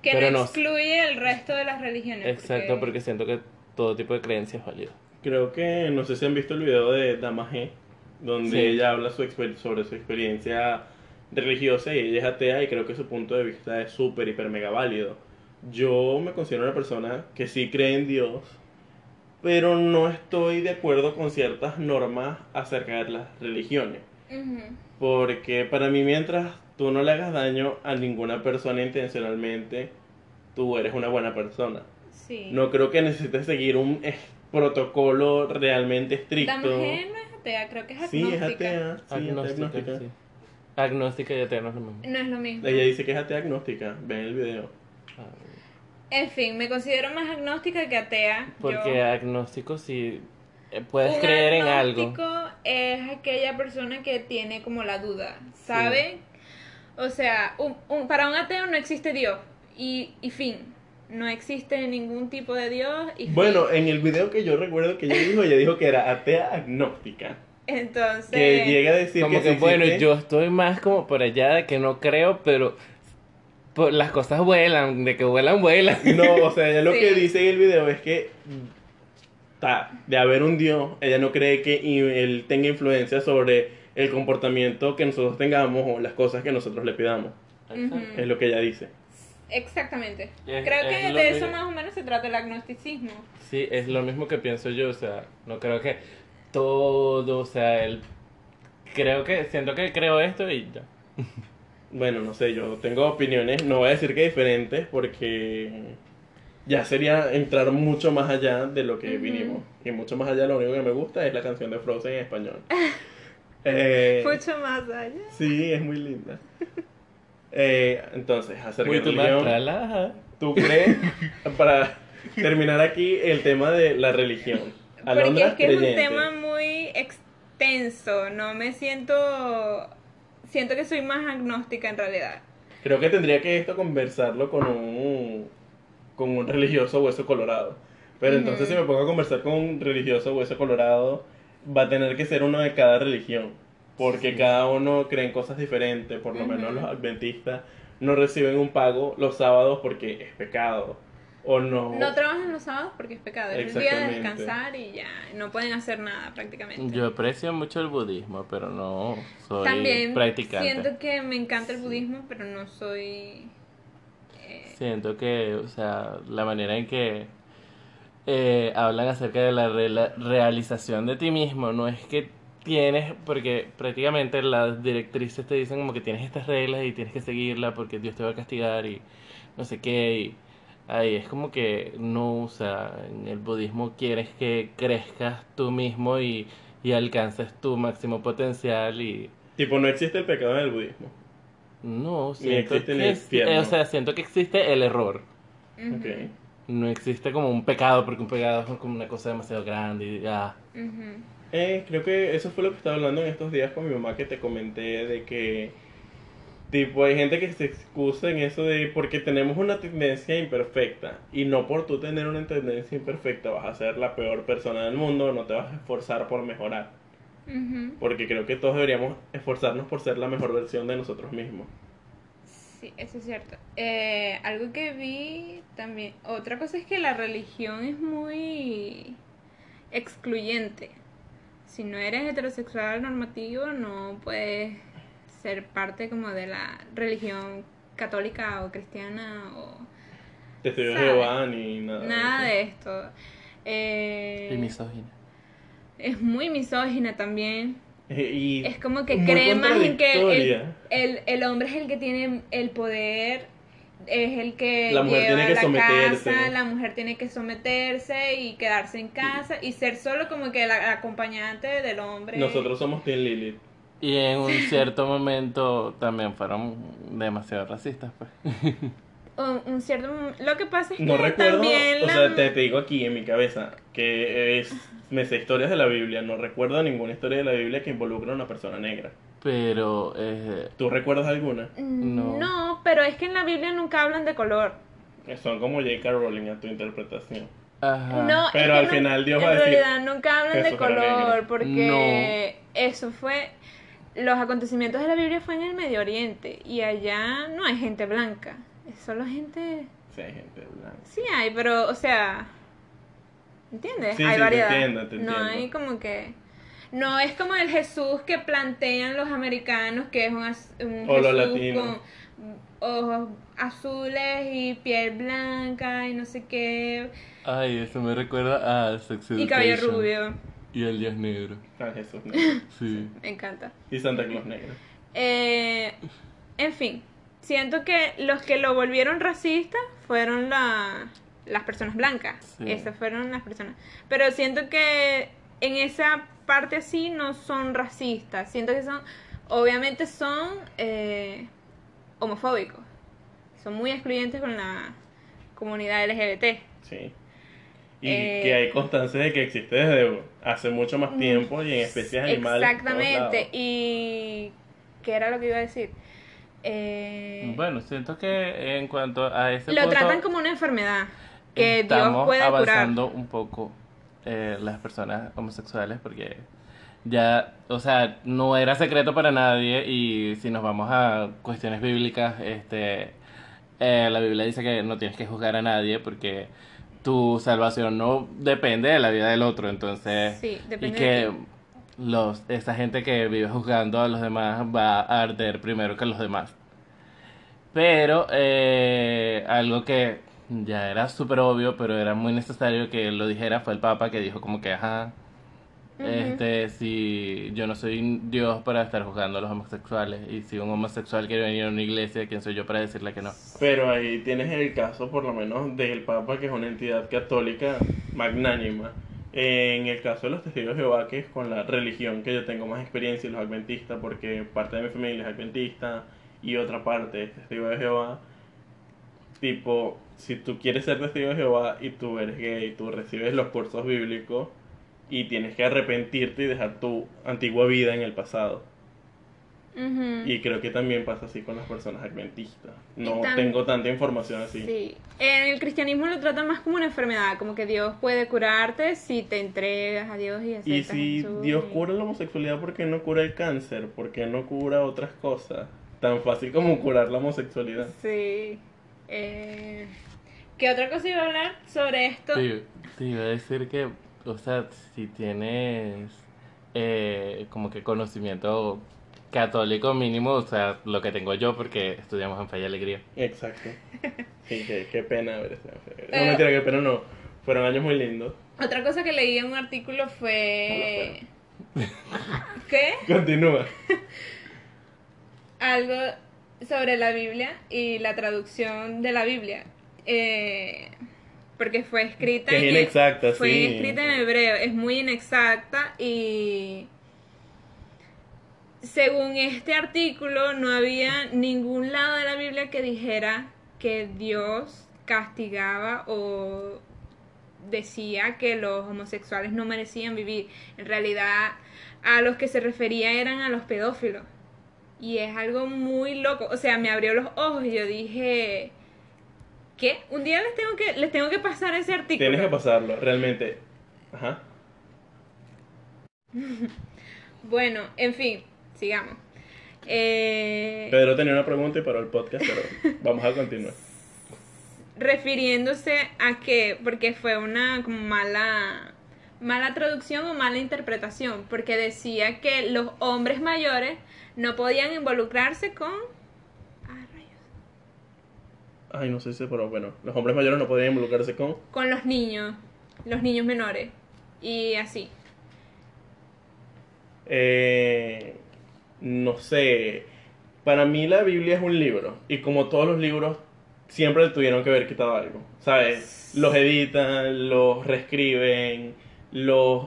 Que Pero no no- excluye el resto de las religiones. Exacto, porque siento que todo tipo de creencia es válido. Creo que, no sé si han visto el video de Dama G, donde Sí. ella habla su sobre su experiencia religiosa y ella es atea y creo que su punto de vista es súper, hiper, mega válido. Yo me considero una persona que sí cree en Dios, pero no estoy de acuerdo con ciertas normas acerca de las religiones. Ujú. Porque para mí mientras tú no le hagas daño a ninguna persona intencionalmente, tú eres una buena persona. Sí. No creo que necesites seguir un eh, protocolo realmente estricto. Dama G no es atea, creo que es Sí, agnóstica. es atea. Sí, es Agnóstica, agnóstica. sí. Agnóstica y atea no es lo mismo. No es lo mismo. Ella dice que es atea agnóstica. Ven el video. En fin, me considero más agnóstica que atea. Porque Yo- agnóstico sí eh, puedes un creer en algo. agnóstico es aquella persona que tiene como la duda, ¿sabe? O sea, un- un- para un ateo no existe Dios y, y fin. No existe ningún tipo de Dios y fin. Bueno, en el video que yo recuerdo que ella dijo, ella dijo que era atea agnóstica. entonces Que llega a decir Como que, bueno, existe- yo estoy más como por allá de que no creo, pero por- las cosas vuelan, de que vuelan, vuelan. No, o sea, ella lo Sí. que dice en el video es que ta, de haber un Dios, ella no cree que él tenga influencia sobre el comportamiento que nosotros tengamos o las cosas que nosotros le pidamos. Es lo que ella dice. Exactamente. Es- Creo es que de eso que- más o menos se trata el agnosticismo. Sí, es lo mismo que pienso yo, o sea, no creo que todo, o sea, el... Creo que, siento que creo esto y ya. Bueno, no sé, yo tengo opiniones, no voy a decir que diferentes porque ya sería entrar mucho más allá de lo que Ujú. vinimos. Y mucho más allá lo único que me gusta es la canción de Frozen en español. Eh, Mucho más allá. sí, es muy linda. Eh, entonces, acerca de Muy tu más. ¿tú crees, para terminar aquí, el tema de la religión? Porque Alondra es que es un tema muy extenso. No me siento. Siento que soy más agnóstica en realidad. Creo que tendría que esto conversarlo con un, con un religioso hueso colorado. Pero Ujú. entonces si me pongo a conversar con un religioso hueso colorado, va a tener que ser uno de cada religión. Porque cada uno cree en cosas diferentes. Por lo menos los adventistas no reciben un pago los sábados porque es pecado. O no. No trabajan los sábados porque es pecado. Es el día de descansar y ya. No pueden hacer nada prácticamente. Yo aprecio mucho el budismo, pero no soy También practicante. siento que me encanta el budismo, pero no soy. eh, Siento que, o sea, la manera en que eh, hablan acerca de la realización de ti mismo, no es que tienes, porque prácticamente las directrices te dicen como que tienes estas reglas y tienes que seguirlas porque Dios te va a castigar y no sé qué. Y ahí es como que no, o sea, en el budismo quieres que crezcas tú mismo y, y alcances tu máximo potencial y Tipo, no existe el pecado en el budismo. no, Ni siento existe ni que, el infierno. eh, o sea, siento que existe el error. Ujú, Ok. No existe como un pecado, porque un pecado es como una cosa demasiado grande y ah, ujú. Eh, creo que eso fue lo que estaba hablando en estos días con mi mamá que te comenté de que tipo hay gente que se excusa en eso de porque tenemos una tendencia imperfecta y no por tú tener una tendencia imperfecta vas a ser la peor persona del mundo, no te vas a esforzar por mejorar, porque creo que todos deberíamos esforzarnos por ser la mejor versión de nosotros mismos. Sí, eso es cierto. Eh, algo que vi también, otra cosa es que la religión es muy excluyente. Si no eres heterosexual normativo, no puedes ser parte como de la religión católica o cristiana o Testigo de ¿Sabes? Jehová ni nada. nada de de esto. Eh, y misógina. es muy misógina también. Eh, Y Es como que cree más en que el, el, el hombre es el que tiene el poder, es el que La mujer lleva tiene que la someterse. casa, la mujer tiene que someterse y quedarse en casa y ser solo como que la, la acompañante del hombre. Nosotros somos Team Lilith. Y en un cierto momento también fueron demasiado racistas, pues. Un, un cierto Lo que pasa es que No recuerdo, también o la- sea, te, te digo aquí en mi cabeza que es, me sé historias de la Biblia, no recuerdo ninguna historia de la Biblia que involucre a una persona negra. Pero, eh, ¿Tú recuerdas alguna? No. No, pero es que en la Biblia nunca hablan de color. Que Son como J.K. Rowling a tu interpretación. ajá. No, es Pero que al no- final Dios en va a decir, realidad nunca hablan de Jesús color porque eso fue los acontecimientos de la Biblia fue en el Medio Oriente y allá no hay gente blanca, es solo gente Sí, hay gente blanca. sí hay, pero o sea, ¿entiendes? Sí, hay sí, te variedad. entiendo, te No entiendo. hay como que no es como el Jesús que plantean los americanos que es un, as- un O Jesús con ojos azules y piel blanca y no sé qué Ay, eso me recuerda a Sex y cabello Education. rubio. Y el Dios negro. Ah, Jesús negro. Sí. Me encanta. Y Santa Claus negro. Eh, en fin, siento que los que lo volvieron racista fueron la- las personas blancas. Sí. Esas fueron las personas. Pero siento que en esa parte así no son racistas. Siento que son, obviamente son eh, homofóbicos. Son muy excluyentes con la comunidad LGBT. Sí. Y Eh, que hay constancia de que existe desde hace mucho más tiempo y en especies animales. Exactamente. Y... ¿Qué era lo que iba a decir? Eh, Bueno, siento que en cuanto a ese Lo punto, tratan como una enfermedad que Dios estamos puede avanzando un poco eh, las personas homosexuales porque ya, o sea, no era secreto para nadie y si nos vamos a cuestiones bíblicas, este, eh, la Biblia dice que no tienes que juzgar a nadie porque tu salvación no depende de la vida del otro, entonces, Sí, y depende que de ti. los, esa gente que vive juzgando a los demás va a arder primero que los demás. Pero eh, algo que ya era súper obvio, pero era muy necesario que lo dijera, fue el Papa que dijo como que, ajá, Este, si yo no soy Dios para estar juzgando a los homosexuales, y si un homosexual quiere venir a una iglesia, ¿quién soy yo para decirle que no? Pero ahí tienes el caso, por lo menos, del Papa, que es una entidad católica magnánima. En el caso de los testigos de Jehová, que es con la religión que yo tengo más experiencia, los adventistas, porque parte de mi familia es adventista y otra parte es testigo de Jehová. Tipo, si tú quieres ser testigo de Jehová y tú eres gay, tú recibes los cursos bíblicos y tienes que arrepentirte y dejar tu antigua vida en el pasado. Y creo que también pasa así con las personas adventistas. No Y tengo tanta información así. Sí. En el cristianismo lo tratan más como una enfermedad, como que Dios puede curarte si te entregas a Dios y Y aceptas a si Jesús Dios y- cura la homosexualidad, ¿por qué no cura el cáncer? ¿Por qué no cura otras cosas? Tan fácil como curar la homosexualidad. Sí. Eh, ¿Qué otra cosa iba a hablar sobre esto? Te, te iba a decir que, o sea, si tienes eh, como que conocimiento católico mínimo, o sea, lo que tengo yo porque estudiamos en Falla Alegría. Exacto. Sí, qué, qué pena ver esa No, mentira, qué pena no. Fueron años muy lindos. Otra cosa que leí en un artículo fue... ¿Qué? Continúa. algo sobre la Biblia y la traducción de la Biblia. eh, porque fue escrita Que es en inexacta, fue sí. escrita en hebreo, es muy inexacta y según este artículo no había ningún lado de la Biblia que dijera que Dios castigaba o decía que los homosexuales no merecían vivir. En realidad a los que se refería eran a los pedófilos. Y es algo muy loco. O sea, me abrió los ojos y yo dije, ¿qué? Un día les tengo que, les tengo que pasar ese artículo. Tienes que pasarlo, realmente. Ajá. Bueno, en fin, sigamos. Eh, Pedro tenía una pregunta y paró el podcast, pero vamos a continuar. refiriéndose a que, porque fue una como mala, mala traducción o mala interpretación, porque decía que los hombres mayores no podían involucrarse con... Ay, no sé si, pero bueno, los hombres mayores no podían involucrarse con. Con los niños, los niños menores, y así. Eh, no sé. Para mí la Biblia es un libro. Y como todos los libros, siempre le tuvieron que haber quitado algo. ¿Sabes? Los editan, los reescriben, los.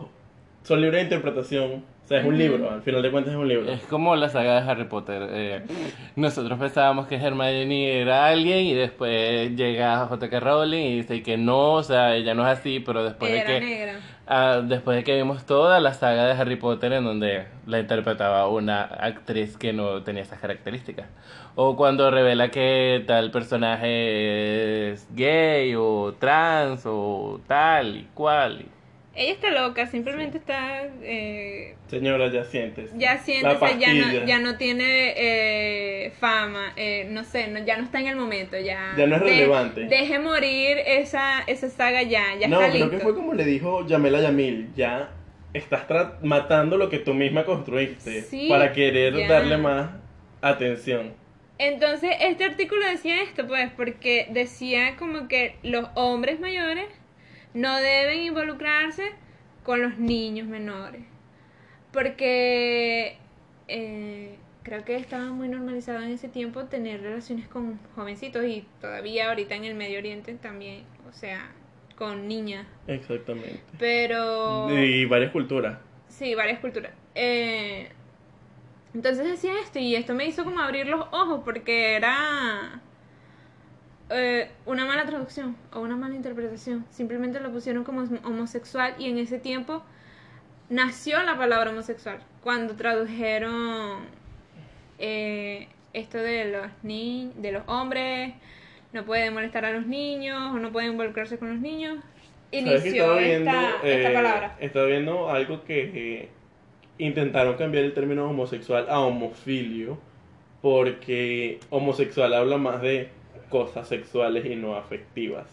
Son libros de interpretación. O sea, es un libro. Al final de cuentas es un libro. Es como la saga de Harry Potter. eh, nosotros pensábamos que Hermione era alguien y después llega J.K. Rowling y dice que no, o sea, ella no es así, pero después de que negra. ah, después de que vimos toda la saga de Harry Potter en donde la interpretaba una actriz que no tenía esas características. O cuando revela que tal personaje es gay o trans o tal y cual. Ella está loca, simplemente está... eh, Señora, ya sientes. ya La siéntese, ya no, ya no tiene eh, fama, eh, no sé, no- ya no está en el momento, ya... Ya no es De- relevante. deje morir esa, esa saga ya, ya no, está creo listo. que fue como le dijo Yamela Yamil. Ya estás matando lo que tú misma construiste. Sí, para querer ya. darle más atención. Entonces, este artículo decía esto, pues, porque decía como que los hombres mayores no deben involucrarse con los niños menores. Porque eh, creo que estaba muy normalizado en ese tiempo tener relaciones con jovencitos y todavía ahorita en el Medio Oriente también, o sea, con niñas. Exactamente. Pero... Y varias culturas. Sí, varias culturas. Eh, entonces decía esto y esto me hizo como abrir los ojos porque era eh, una mala traducción o una mala interpretación. Simplemente lo pusieron como homosexual y en ese tiempo nació la palabra homosexual. Cuando tradujeron eh, esto de los ni de los hombres, no pueden molestar a los niños o no pueden involucrarse con los niños. ¿Sabes que Inició viendo, esta, esta eh, palabra. Estaba viendo algo que eh, intentaron cambiar el término homosexual a homofilio porque homosexual habla más de cosas sexuales y no afectivas.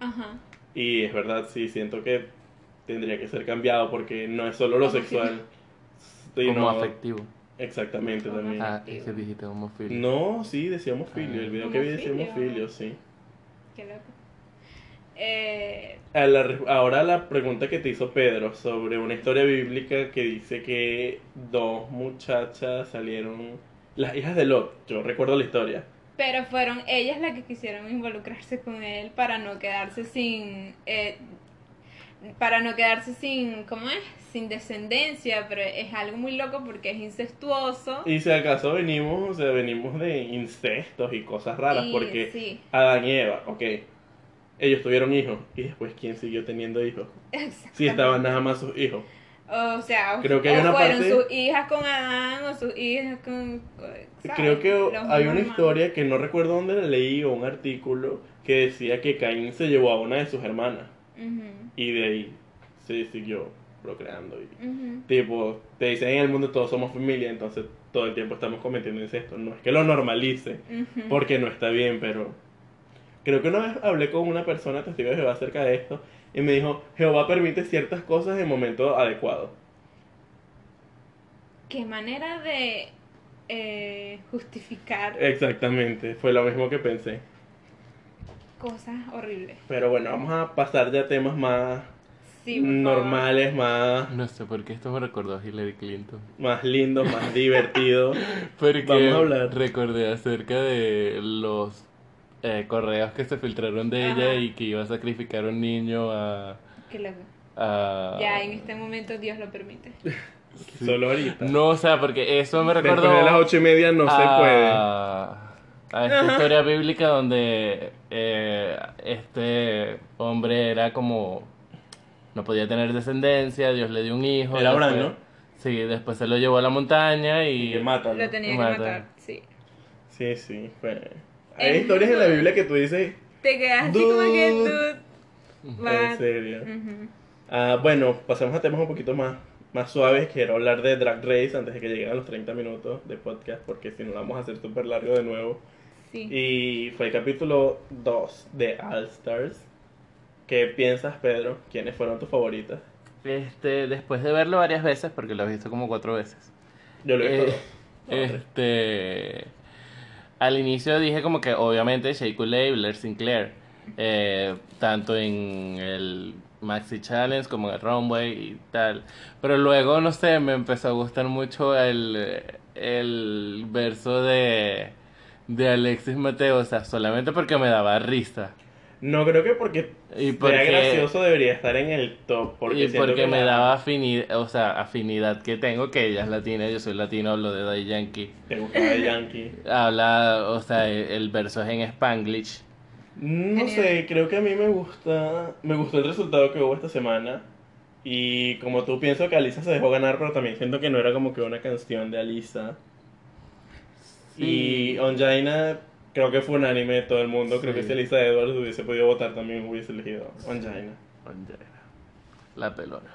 Ajá. Y es verdad, sí, siento que tendría que ser cambiado porque no es solo lo sexual. sino- Como afectivo. Exactamente también. Ah, es que dijiste homofilio. No, sí, decía homofilio. El video que vi decía Homofilio. sí. Qué loco. Eh, A la re- ahora la pregunta que te hizo Pedro sobre una historia bíblica que dice que dos muchachas salieron, las hijas de Lot, yo recuerdo la historia. Pero fueron ellas las que quisieron involucrarse con él para no quedarse sin. eh, para no quedarse sin. ¿Cómo es? Sin descendencia, pero es algo muy loco porque es incestuoso. Y si acaso venimos, o sea, venimos de incestos y cosas raras, y- porque Sí, Adán y Eva, ok, ellos tuvieron hijos, y después ¿quién siguió teniendo hijos? Si estaban nada más sus hijos. O sea, o, Creo que hay o una fueron parte- sus hijas con Adán o sus hijas con. ¿sabes? Creo que Los hay una hermanos. historia que no recuerdo dónde la leí o un artículo que decía que Caín se llevó a una de sus hermanas. Ujú, Y de ahí se siguió procreando. Y, ujú. tipo, te dicen en el mundo todos somos familia, entonces todo el tiempo estamos cometiendo incesto. No es que lo normalice, Ujú. porque no está bien, pero creo que una vez hablé con una persona testigo de Jehová acerca de esto y me dijo, Jehová permite ciertas cosas en momento adecuado. Qué manera de eh, justificar Exactamente, fue lo mismo que pensé. cosas horribles. Pero bueno, vamos a pasar ya a temas más Sí, normales, más, No sé por qué esto me recordó a Hillary Clinton. más lindos, más divertidos. Porque Vamos a hablar. recordé acerca de los eh, correos que se filtraron de ella Ajá. y que iba a sacrificar a un niño a... Qué loco. a- Ya en este momento Dios lo permite. Sí. Solo ahorita. No, o sea, porque eso me Después recordó de las ocho y media no se puede. a, a esta Ajá. historia bíblica donde eh, este hombre era como no podía tener descendencia, Dios le dio un hijo. Era Abraham, después- ¿no? Sí, después se lo llevó a la montaña y, Y que mátalo. Lo tenía que Mata. matar, sí. Sí, sí. fue- Hay Es- historias en la Biblia que tú dices, Te quedas así como que tú. en serio. Ujú. Ah, bueno, pasemos a temas un poquito más, más suaves. Quiero hablar de Drag Race antes de que lleguen a los 30 minutos de podcast, porque si no lo vamos a hacer súper largo de nuevo. Sí. Y fue el capítulo 2 de All Stars. ¿Qué piensas, Pedro? ¿Quiénes fueron tus favoritas? este, después de verlo varias veces, porque lo he visto como cuatro veces. Yo lo he visto Eh, dos. No, tres. este al inicio dije como que obviamente Shea y Blair Sinclair eh, tanto en el Maxi Challenge como en el Runway y tal. Pero luego no sé me empezó a gustar mucho el, el verso de de Alexis Mateo o sea solamente porque me daba risa No creo que porque Y sea porque- gracioso debería estar en el top. Porque y porque que me la- daba afinidad o sea afinidad que tengo que ella es latina yo soy latino hablo de Daddy Yankee Te gustaba de Yankee. habla o sea el, el verso es en Spanglish No Genial. sé, creo que a mí me gusta. Me gustó el resultado que hubo esta semana. Y como tú pienso que Alisa se dejó ganar, pero también siento que no era como que una canción de Alisa. Sí. Y Onjaina creo que fue unánime de todo el mundo. Creo Sí. que si Alisa Edwards hubiese podido votar también hubiese elegido Onjaina. La pelona.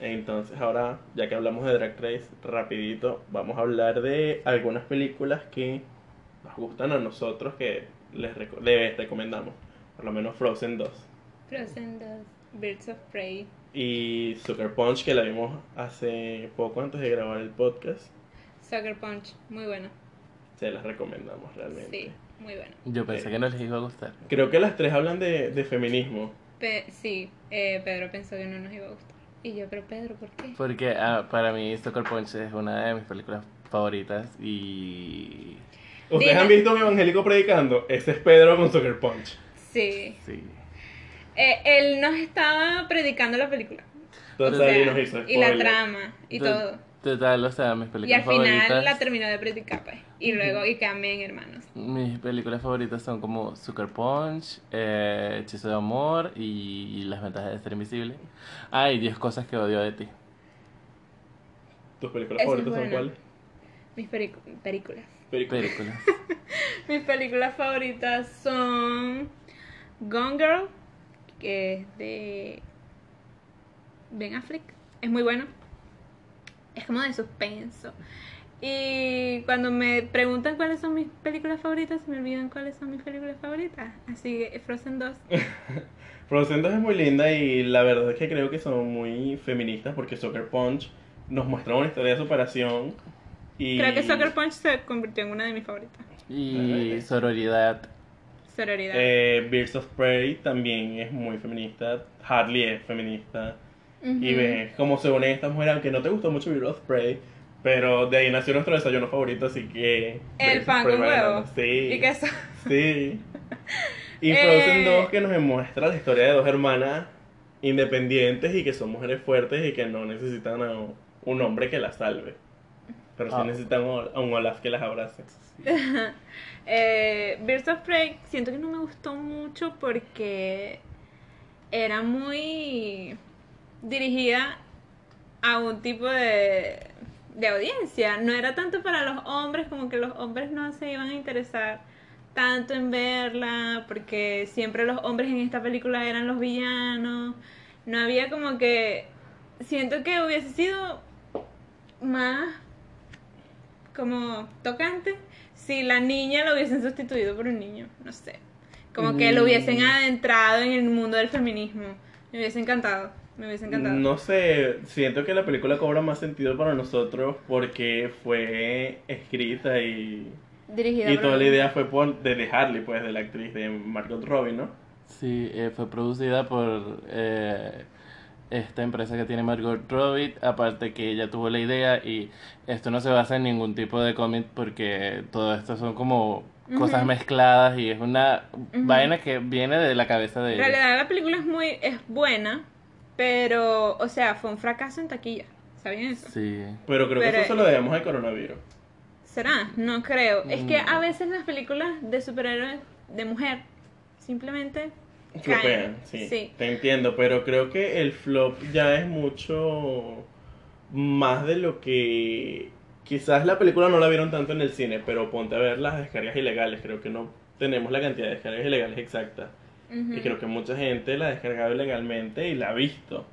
Entonces ahora, ya que hablamos de Drag Race, rapidito, vamos a hablar de algunas películas que nos gustan a nosotros, que les, reco- les recomendamos. Por lo menos Frozen 2. Frozen 2, Birds of Prey. Y Sucker Punch, que la vimos hace poco antes de grabar el podcast. Sucker Punch, muy bueno. Se las recomendamos realmente. Sí, muy bueno. Yo pensé que no les iba a gustar. Creo que las tres hablan de, de feminismo. Pe- sí, eh, Pedro pensó que no nos iba a gustar. Y yo, pero Pedro, ¿por qué? Porque ah, para mí Sucker Punch es una de mis películas favoritas y... ¿Ustedes Dime. han visto a un evangélico predicando? Ese es Pedro con Sucker Punch. Sí. Sí. Eh, él nos estaba predicando la película. Total, O sea, y nos hizo y la trama y To- todo. Total, o sea, mis Y películas al final la terminó de predicar, pues. Y luego, y cambian hermanos. Mis películas favoritas son como Sucker Punch, eh, Hechizo de Amor y Las Ventajas de Ser Invisible. Ah, y 10 cosas que odio de ti. ¿Tus películas favoritas son cuáles? Mis. Películas. Películas. Mis películas favoritas son Gone Girl, que es de Ben Affleck. Es muy bueno. Es como de suspenso. Y cuando me preguntan cuáles son mis películas favoritas, se me olvidan cuáles son mis películas favoritas. Así que Frozen 2. Frozen 2 es muy linda y la verdad es que creo que son muy feministas porque Sucker Punch nos muestra una historia de superación y Creo que Soccer Punch se convirtió en una de mis favoritas. Y Sororidad. Sororidad. eh, Birds of Prey también es muy feminista, Harley es feminista y ves cómo se unen estas mujeres, aunque no te gustó mucho Birds of Prey, pero de ahí nació nuestro desayuno favorito, así que... El pan con huevo. Sí. Y queso. Sí. Y Eh. Frozen 2 que nos demuestra la historia de dos hermanas independientes y que son mujeres fuertes y que no necesitan a un hombre que las salve. Pero sí Ah. necesitan a un Olaf que las abrace. Eh, Birds of Prey siento que no me gustó mucho porque era muy dirigida a un tipo de, de audiencia. No era tanto para los hombres, como que los hombres no se iban a interesar tanto en verla, porque siempre los hombres en esta película eran los villanos. No había como que... Siento que hubiese sido más como tocante si la niña lo hubiesen sustituido por un niño, no sé. Como que lo hubiesen Mm. adentrado en el mundo del feminismo. Me hubiese encantado, me hubiese encantado. No sé, siento que la película cobra más sentido para nosotros porque fue escrita y, Dirigida y por toda la idea fue por, de Harley, pues, de la actriz de Margot Robbie, ¿no? Sí, eh, fue producida por eh, esta empresa que tiene Margot Robbie. Aparte que ella tuvo la idea y esto no se basa en ningún tipo de cómic porque todo esto son como cosas mezcladas y es una vaina que viene de la cabeza de En ellos. realidad la película es muy es buena, pero, o sea, fue un fracaso en taquilla. ¿Sabían eso? Sí. Pero creo Pero- que eso se lo debemos al coronavirus. ¿Será? No creo. Es que Mm. a veces las películas de superhéroes de mujer simplemente Flopean, caen. sí, Sí. Te entiendo, pero creo que el flop ya es mucho más de lo que. Quizás la película no la vieron tanto en el cine, pero ponte a ver las descargas ilegales. Creo que no tenemos la cantidad de descargas ilegales exacta. Ujú. Y creo que mucha gente la ha descargado ilegalmente y la ha visto.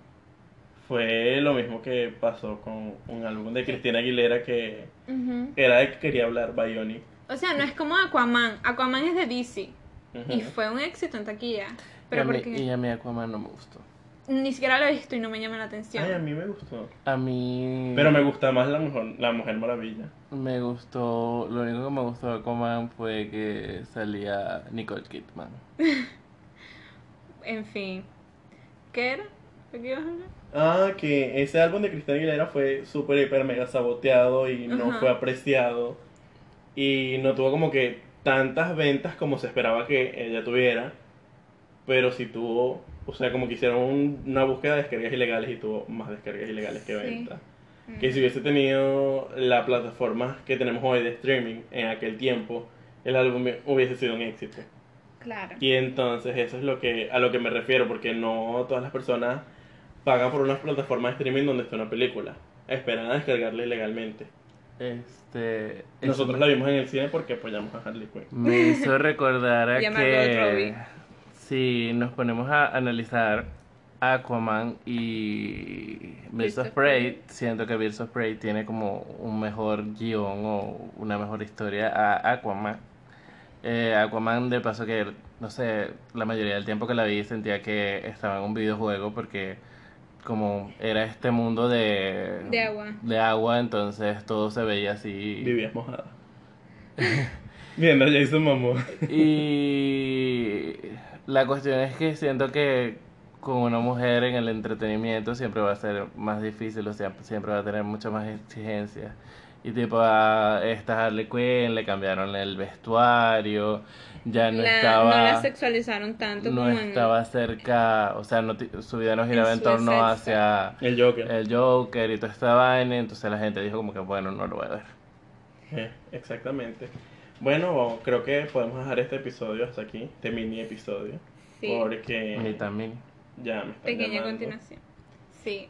Fue lo mismo que pasó con un álbum de Cristina Aguilera que era de que quería hablar Bionic. O sea, no es como Aquaman. Aquaman es de DC. Ujú. Y fue un éxito en taquilla. y, Pero a mí, porque y a mí Aquaman no me gustó. ni siquiera lo he visto y no me llama la atención. Ay, a mí me gustó. A mí... Pero me gusta más la mujer, la mujer maravilla. Me gustó, lo único que me gustó de Aquaman fue que salía Nicole Kidman. En fin. ¿Qué era? ¿De qué ibas a hablar? Ah, que ese álbum de Cristina Aguilera fue súper, hiper, mega saboteado y no Ajá. fue apreciado. Y no tuvo como que tantas ventas como se esperaba que ella tuviera. Pero sí tuvo, o sea, como que hicieron un- una búsqueda de descargas ilegales y tuvo más descargas ilegales que Sí. ventas. Que si hubiese tenido la plataforma que tenemos hoy de streaming en aquel tiempo, el álbum hubiese sido un éxito. Claro. Y entonces eso es lo que a lo que me refiero, porque no todas las personas pagan por una plataforma de streaming donde está una película. Esperan a descargarla ilegalmente. Este... Nosotros la vimos en el cine porque apoyamos a Harley Quinn. Me hizo recordar a que si nos ponemos a analizar Aquaman y Birds of Prey. siento que Birds of Prey tiene como un mejor guion o una mejor historia a Aquaman. Eh, Aquaman de paso que, no sé, la mayoría del tiempo que la vi sentía que estaba en un videojuego porque como era este mundo de, De agua. de agua, entonces todo se veía así. Vivías mojada. Viendo a Jason Momoa. Y la cuestión es que siento que con una mujer en el entretenimiento siempre va a ser más difícil, o sea, siempre va a tener muchas más exigencias. Y tipo a esta Harley Quinn le cambiaron el vestuario, ya no La- estaba no la sexualizaron tanto no como en- estaba cerca, o sea, no ti- su vida no giraba En en torno hacia El Joker. el Joker y toda esta vaina, entonces la gente dijo como que bueno, no lo voy a ver. Eh, exactamente. Bueno, creo que podemos dejar este episodio hasta aquí, este mini episodio. Sí. Porque Y también. ya me Pequeña llamando. continuación. Sí.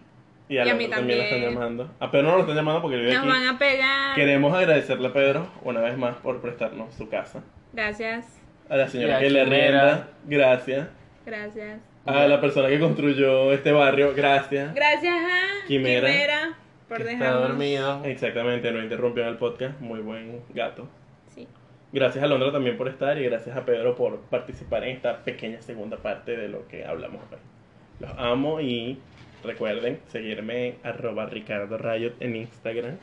Y a Y a mí también la están también. llamando. A Pedro no lo están llamando porque vive Nos aquí. van a pegar. Queremos agradecerle a Pedro una vez más por prestarnos su casa. Gracias. A la señora que le Quimera. rienda, gracias. Gracias. A la persona que construyó este barrio, gracias. Gracias a Quimera. por que está dejarnos. dormido. Exactamente, no interrumpió en el podcast. Muy buen gato. Sí. Gracias a Londra también por estar y gracias a Pedro por participar en esta pequeña segunda parte de lo que hablamos hoy. Los amo y recuerden seguirme en arroba Ricardo Rayot en Instagram.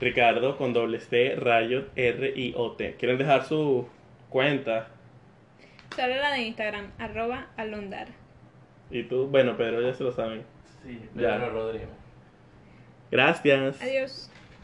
Ricardo con doble C, Rayot, R-I-O-T. ¿Quieren dejar su cuenta? Solo la de Instagram, arroba alondar. Y tú, bueno, Pedro ya se lo saben. Sí, Ya. Pedro Rodríguez. Gracias. Adiós.